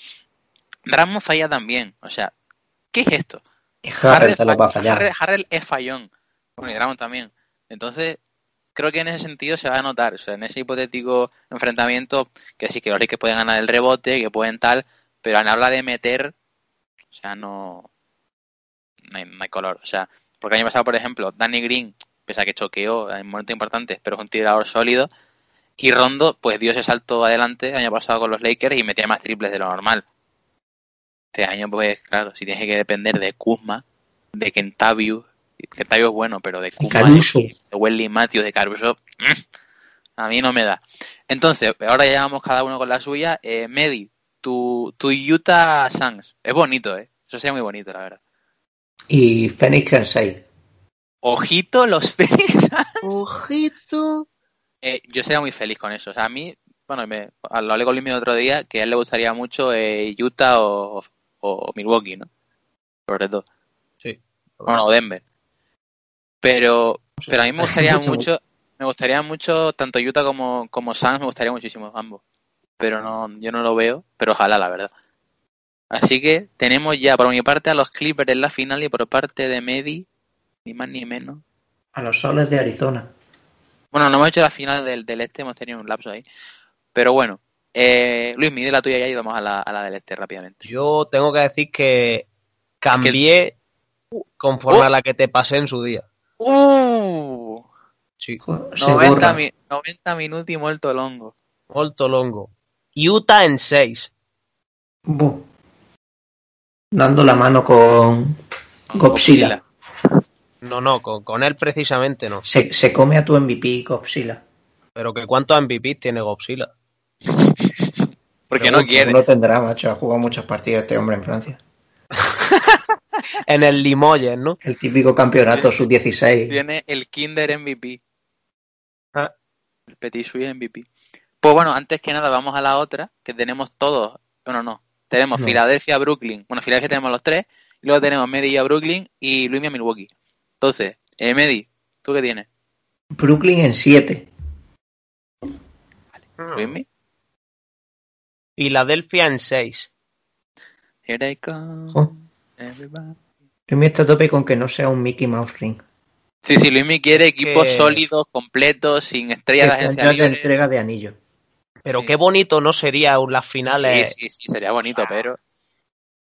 Ramos falla también. O sea, ¿qué es esto? Harrell, Harrell, Harrell, es fallón. Bueno, y Ramos también. Entonces, creo que en ese sentido se va a notar, o sea, en ese hipotético enfrentamiento, que sí que los que pueden ganar el rebote, que pueden tal, pero a la hora de meter, o sea, no, no hay, color, o sea, porque el año pasado, por ejemplo, Danny Green, pese a que choqueó en momentos importantes, pero es un tirador sólido, y Rondo, pues dio ese salto adelante el año pasado con los Lakers y metía más triples de lo normal. Este año, pues, claro, si tienes que depender de Kuzma, de Kentavius, que Tayo es bueno, pero de Kuma, de, de Wesley Matthews, de Caruso, mm, a mí no me da. Entonces, ahora ya vamos cada uno con la suya. Eh, Medi, tu, tu Utah Suns, es bonito, ¿eh? Eso sería muy bonito, la verdad. Y Phoenix en 6. Ojito, los Phoenix Ojito. Eh, yo sería muy feliz con eso. O sea, a mí, bueno, me, lo hablé con Luis el otro día, que a él le gustaría mucho eh, Utah o, o, Milwaukee, ¿no? Sobre todo. Sí. Bueno, o Denver. Pero, pero a mí me gustaría mucho, me gustaría mucho, tanto Utah como, como Suns, me gustaría muchísimo ambos. Pero no, yo no lo veo, pero ojalá, la verdad. Así que tenemos ya por mi parte a los Clippers en la final y por parte de Medi, ni más ni menos. A los soles de Arizona. Bueno, no hemos hecho la final del, del este, hemos tenido un lapso ahí. Pero bueno, eh, Luis, mide la tuya ya y vamos a la, a la del este rápidamente. Yo tengo que decir que cambié conforme a oh. la que te pasé en su día. Uh, sí. 90, 90 minutos y molto longo. Molto longo. Utah en 6. Dando la mano con, Godzilla. No, no, con, él precisamente no. Se, se, come a tu MVP Godzilla. Pero que cuántos MVP tiene Godzilla. Porque no quiere. No tendrá, macho. Ha jugado muchas partidas este hombre en Francia. en el Limoges, ¿no? El típico campeonato sub-16. Tiene el Kinder MVP. Ah. El Petit Suisse MVP. Pues bueno, antes que nada vamos a la otra, que tenemos todos. Bueno, no. Tenemos Filadelfia, Brooklyn. Bueno, Filadelfia tenemos los tres. Y luego tenemos Medi a Brooklyn y Luis a Milwaukee. Entonces, eh, Medi, ¿tú qué tienes? Brooklyn en 7. Vale. ¿Luis Filadelfia en 6. Here I come. Luis está a tope con que no sea un Mickey Mouse Ring. Sí, sí, Luis quiere equipos sólidos, completos, sin estrellas de agencia de entrega de anillo. Pero qué bonito no sería las finales. Sí, sí, sí, sería bonito, pero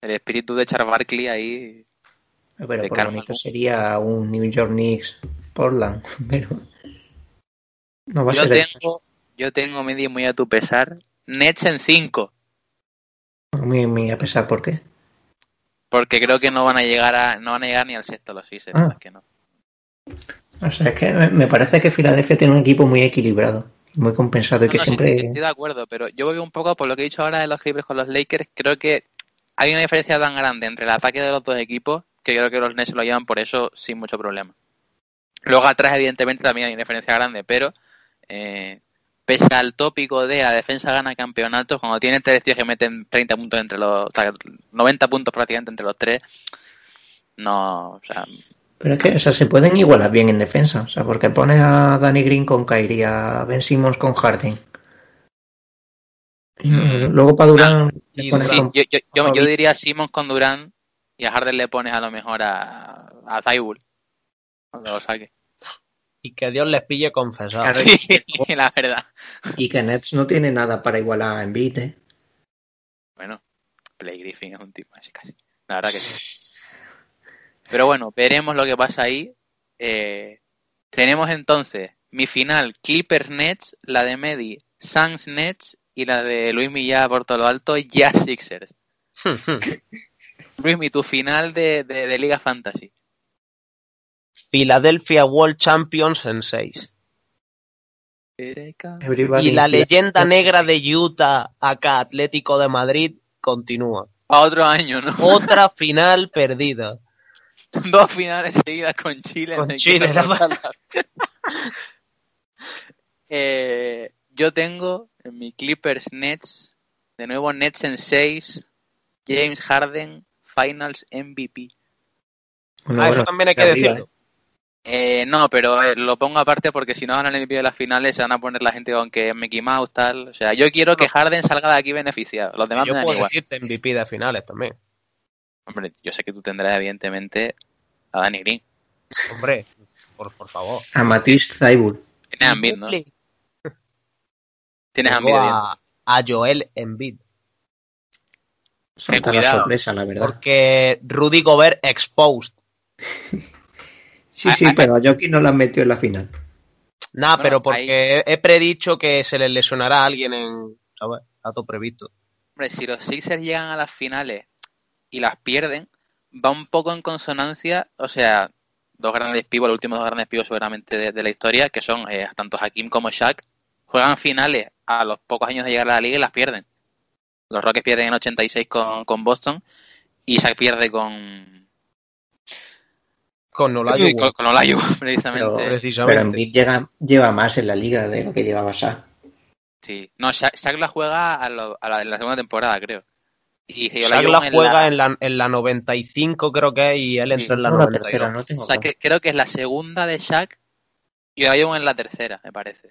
el espíritu de Charles Barkley ahí. Pero por bonito sería un New York Knicks Portland, pero no va a yo ser tengo, Yo tengo medio muy a tu pesar Nets en 5. Muy, muy a pesar, ¿por qué? Porque creo que no van a llegar a no van a llegar ni al sexto los Sixers, ah. que no. O sea, es que me parece que Filadelfia tiene un equipo muy equilibrado, muy compensado y que siempre. estoy de acuerdo, pero yo voy un poco por lo que he dicho ahora de los Clippers con los Lakers. Creo que hay una diferencia tan grande entre el ataque de los dos equipos que yo creo que los Nets lo llevan por eso sin mucho problema. Luego atrás, evidentemente, también hay una diferencia grande, pero eh, pese al tópico de la defensa gana campeonatos, cuando tienen tres tíos que meten 30 puntos entre los, o sea, 90 puntos prácticamente entre los tres, no, o sea... Pero es que, o sea, se pueden igualar bien en defensa, o sea, porque pones a Danny Green con Kyrie, a Ben Simmons con Harden. Mm. Luego para Durán... yo, yo, yo, diría Simmons con Durán y a Harden le pones a lo mejor a, a cuando lo saque y que Dios les pille confesado. Sí, la verdad. Y que Nets no tiene nada para igualar a Embiid, ¿eh? Bueno, Play Griffin es un tipo así casi. La verdad que sí. Pero bueno, veremos lo que pasa ahí. Eh, tenemos entonces mi final Clippers Nets, la de Medi Suns Nets y la de Luis Millá por todo lo alto Jazz Sixers. Luis, tu final de, de Liga Fantasy. Philadelphia World Champions en 6. Y la leyenda negra de Utah, acá Atlético de Madrid, continúa. A otro año, ¿no? Otra final perdida. Dos finales seguidas con Chile. Con Chile. eh, yo tengo en mi Clippers Nets, de nuevo Nets en 6, James Harden, Finals MVP. ah, eso también hay que decirlo. Eh, no, pero eh, lo pongo aparte porque si no ganan el MVP de las finales se van a poner la gente con que Mickey Mouse tal. O sea, yo quiero que Harden salga de aquí beneficiado. Los demás yo puedo decirte MVP de finales también. Hombre, yo sé que tú tendrás evidentemente a Danny Green. Hombre, por, favor. A Matisse Zaibul. Tienes a Embiid, ¿no? Tienes a A, a Joel Embiid. La sorpresa, la verdad. Porque Rudy Gobert exposed. Sí, sí, pero a Jokic no la metió en la final. Nada, pero porque he predicho que se le lesionará a alguien en. ¿Sabes? Dato previsto. Hombre, si los Sixers llegan a las finales y las pierden, va un poco en consonancia, o sea, dos grandes pibos, los últimos dos grandes pibos seguramente de, la historia, que son eh, tanto Hakim como Shaq, juegan finales a los pocos años de llegar a la liga y las pierden. Los Rockets pierden en 86 con, con Boston y Shaq pierde con, con Olajuwon. Con, con Olajuwon, precisamente. Pero, Embiid lleva más en la liga de lo que llevaba Shaq. Sí. No, Shaq, la juega a, la, en la segunda temporada, creo. Y Shaq la juega en la... En, la, 95, creo que y él entra en la 92. o sea, que, creo que es la segunda de Shaq y Olajuwon en la tercera, me parece.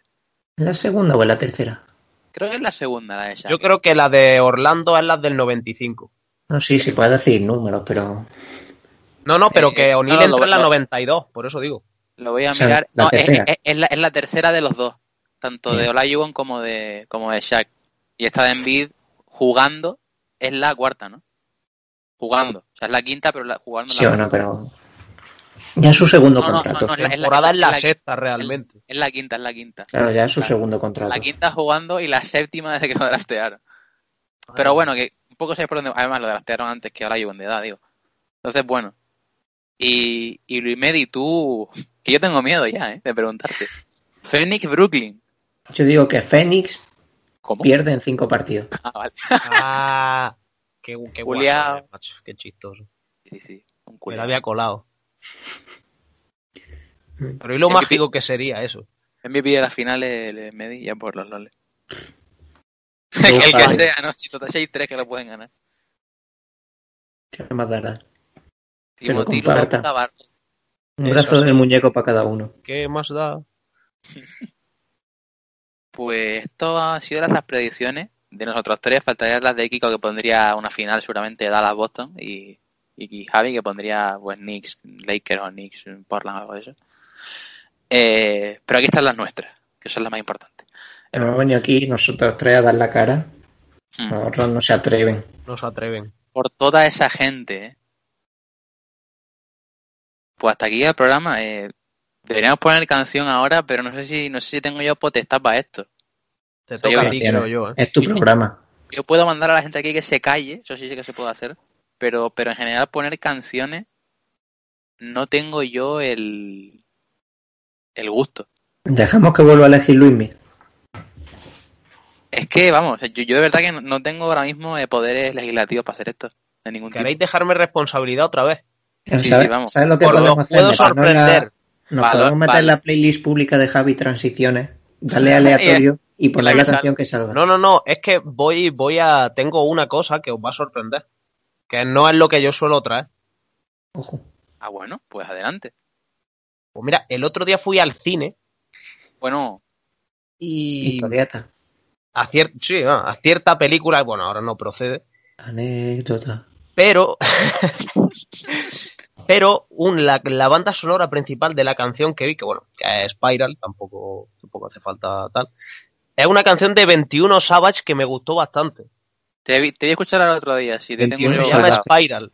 ¿En la segunda o en la tercera? Creo que es la segunda la de Shaq. Yo creo que la de Orlando es la del 95. No, sí, sí puedes decir números, pero... No, no, pero eh, que O'Neill entra en la 92, por eso digo. Lo voy a mirar. no, es, la, tercera de los dos. Tanto de Olajuwon como de, como de Shaq. Y esta de Embiid jugando es la cuarta, ¿no? Jugando. O sea, es la quinta, pero jugando sí, bueno, pero... Ya es su segundo contrato. la temporada es la, sexta, realmente. Es la quinta, es la quinta. Claro, ya es su segundo contrato. La quinta jugando y la séptima desde que lo draftearon. Pero bueno, que un poco se por dónde... Además, lo draftearon antes que ahora llevo de edad, digo. Entonces, bueno. Y, y Luis Medi, tú... Que yo tengo miedo ya, ¿eh? De preguntarte. Phoenix Brooklyn. Yo digo que Phoenix pierde en cinco partidos. Ah, vale. ah, qué, qué, guapo, qué chistoso. Sí, sí. Un Me lo había colado. Mm. Pero ¿y lo mágico que sería eso? MVP de la final le, Medi ya por los loles. el que sea, ¿no? Si total hay tres que lo pueden ganar. ¿Qué más dará? Un brazo del muñeco para cada uno. ¿Qué más da? Pues esto ha sido las predicciones de nosotros tres. Faltaría las de Kiko que pondría una final seguramente Dallas-Boston y, y Javi que pondría pues Knicks, Lakers o Knicks, Portland o algo de eso. Eh, pero aquí están las nuestras, que son las más importantes. Hemos venido aquí nosotros tres a dar la cara. Hmm. Otros no se atreven. No se atreven. Por toda esa gente. ¿eh? Pues hasta aquí el programa. Eh, deberíamos poner canción ahora, pero no sé si no sé si tengo yo potestad para esto. Te toca yo, yo. ¿eh? Es tu programa. Yo puedo mandar a la gente aquí que se calle, eso sí, sí que se puede hacer. Pero, pero en general poner canciones no tengo yo el, el gusto. Dejamos que vuelva a elegir Luismi. Es que, vamos, yo, de verdad que no tengo ahora mismo eh, poderes legislativos para hacer esto. De ningún ¿Queréis dejarme responsabilidad otra vez? Sí, vamos. ¿Sabes lo que podemos hacer? Puedo sorprender. Nos podemos meter en la playlist pública de Javi Transiciones, darle aleatorio y poner la canción que salga. No, no, no, es que voy, voy a. Tengo una cosa que os va a sorprender. Que no es lo que yo suelo traer. Ojo. Ah, bueno, pues adelante. Pues mira, el otro día fui al cine. Bueno. Y. A, sí, a cierta película, bueno, ahora no procede. Anécdota. Pero. pero un, la, banda sonora principal de la canción que vi, que bueno, que es Spiral, tampoco, tampoco hace falta tal. Es una canción de 21 Savage que me gustó bastante. Te, vi, te vi escuchar el otro día, si te tengo se llama Spiral.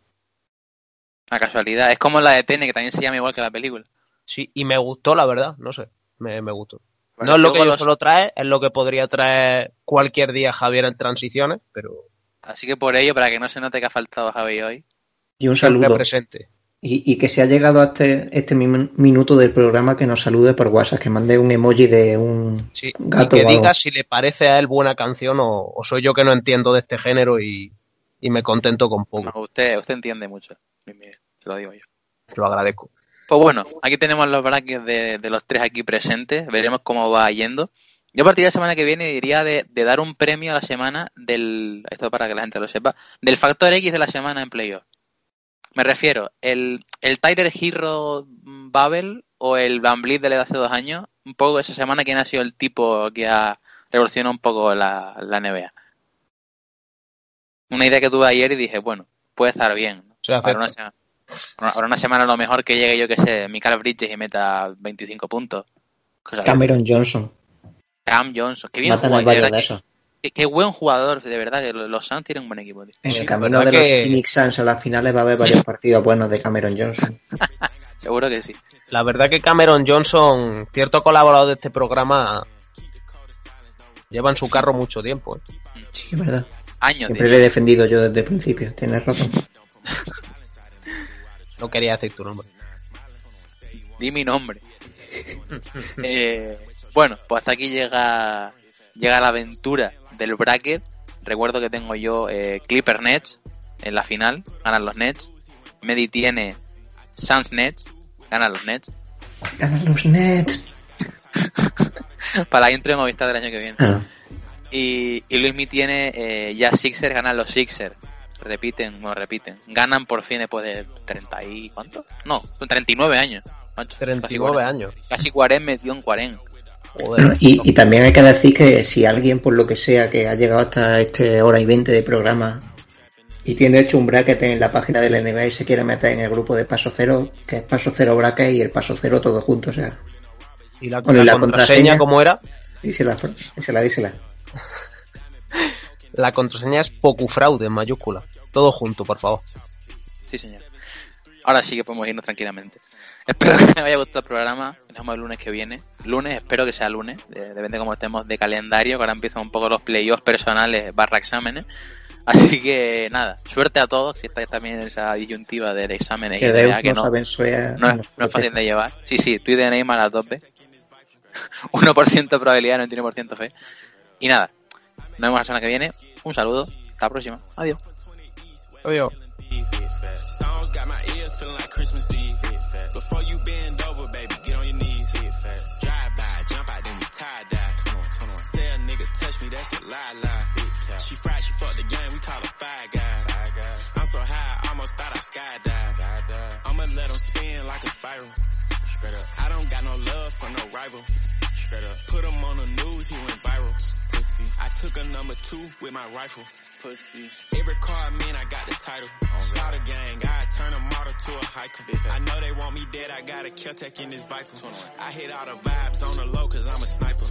La casualidad, es como la de Tene, que también se llama igual que la película. Sí, y me gustó, la verdad, no sé, me, gustó. no es lo que yo solo trae, es lo que podría traer cualquier día Javier en transiciones, pero... Así que por ello, para que no se note que ha faltado Javier hoy. Y un saludo. presente. Y, que se ha llegado a este, este minuto del programa que nos salude por WhatsApp, que mande un emoji de un gato. Y que diga si le parece a él buena canción o, soy yo que no entiendo de este género y, me contento con poco. usted, usted entiende mucho, se lo digo yo. Lo agradezco. Pues bueno, aquí tenemos los brackets de, los tres aquí presentes. Veremos cómo va yendo. Yo a partir de la semana que viene diría de, de, dar un premio a la semana del, esto para que la gente lo sepa, del factor X de la semana en playoff. Me refiero, el, el Tyler Hero Babel o el Van de hace dos años, un poco esa semana, ¿quién ha sido el tipo que ha revolucionado un poco la, la NBA? Una idea que tuve ayer y dije, bueno, puede estar bien. para una semana. Ahora una semana a lo mejor que llegue yo que sé, Michael Bridges y meta 25 puntos. Cameron Johnson. Cam Johnson. Qué bien jugador. Qué, buen jugador, de verdad, que los Suns tienen un buen equipo. En el camino de los Phoenix Suns a las finales va a haber varios partidos buenos de Cameron Johnson. Seguro que sí. La verdad que Cameron Johnson, cierto colaborador de este programa, lleva en su carro mucho tiempo. ¿eh? Sí, es verdad. Años. Siempre le he defendido yo desde el principio, tienes razón. No quería decir tu nombre. Di mi nombre. Eh, bueno, pues hasta aquí llega, llega la aventura del bracket. Recuerdo que tengo yo eh, Clipper Nets en la final, ganan los Nets. Medi tiene Suns Nets, ganan los Nets. Ganan los Nets. Para la intro de Movistar del año que viene. Ah. Y, y Luismi tiene eh, ya Sixers, ganan los Sixers. Repiten, no repiten. Ganan por fin después de 30 y... ¿Cuánto? No, son 39 años. 39 años. Casi 40 metió en 40. Y, y, también hay que decir que si alguien, por lo que sea, que ha llegado hasta este hora y 20 de programa y tiene hecho un bracket en la página del NBA y se quiere meter en el grupo de Paso Cero, que es Paso Cero Bracket y el Paso Cero todo junto, o sea. ¿Y la, contraseña, cómo era? Dísela, dísela, dísela. la contraseña es Pocufraude en mayúscula. Todo junto, por favor. Sí, señor. Ahora sí que podemos irnos tranquilamente. Espero que me haya gustado el programa. Nos vemos el lunes que viene. Lunes, espero que sea lunes. Depende de cómo estemos de calendario, que ahora empiezan un poco los playoffs personales barra exámenes. Así que nada, suerte a todos, que estáis también en esa disyuntiva del examen. Que, de que no, no, es, fácil de llevar. Sí, sí, estoy de Neymar a tope. 1% probabilidad, 99% fe. Y nada, nos vemos la semana que viene. Un saludo, hasta la próxima. Adiós. Adiós. Rival. Put him on the news, he went viral. Pussy. I took a number two with my rifle. Pussy. Every car man, I got the title. A gang, I turn a model to a hiker. I know they want me dead, I got a Kel-Tec in this Viper. I hit all the vibes on the low cause I'm a sniper.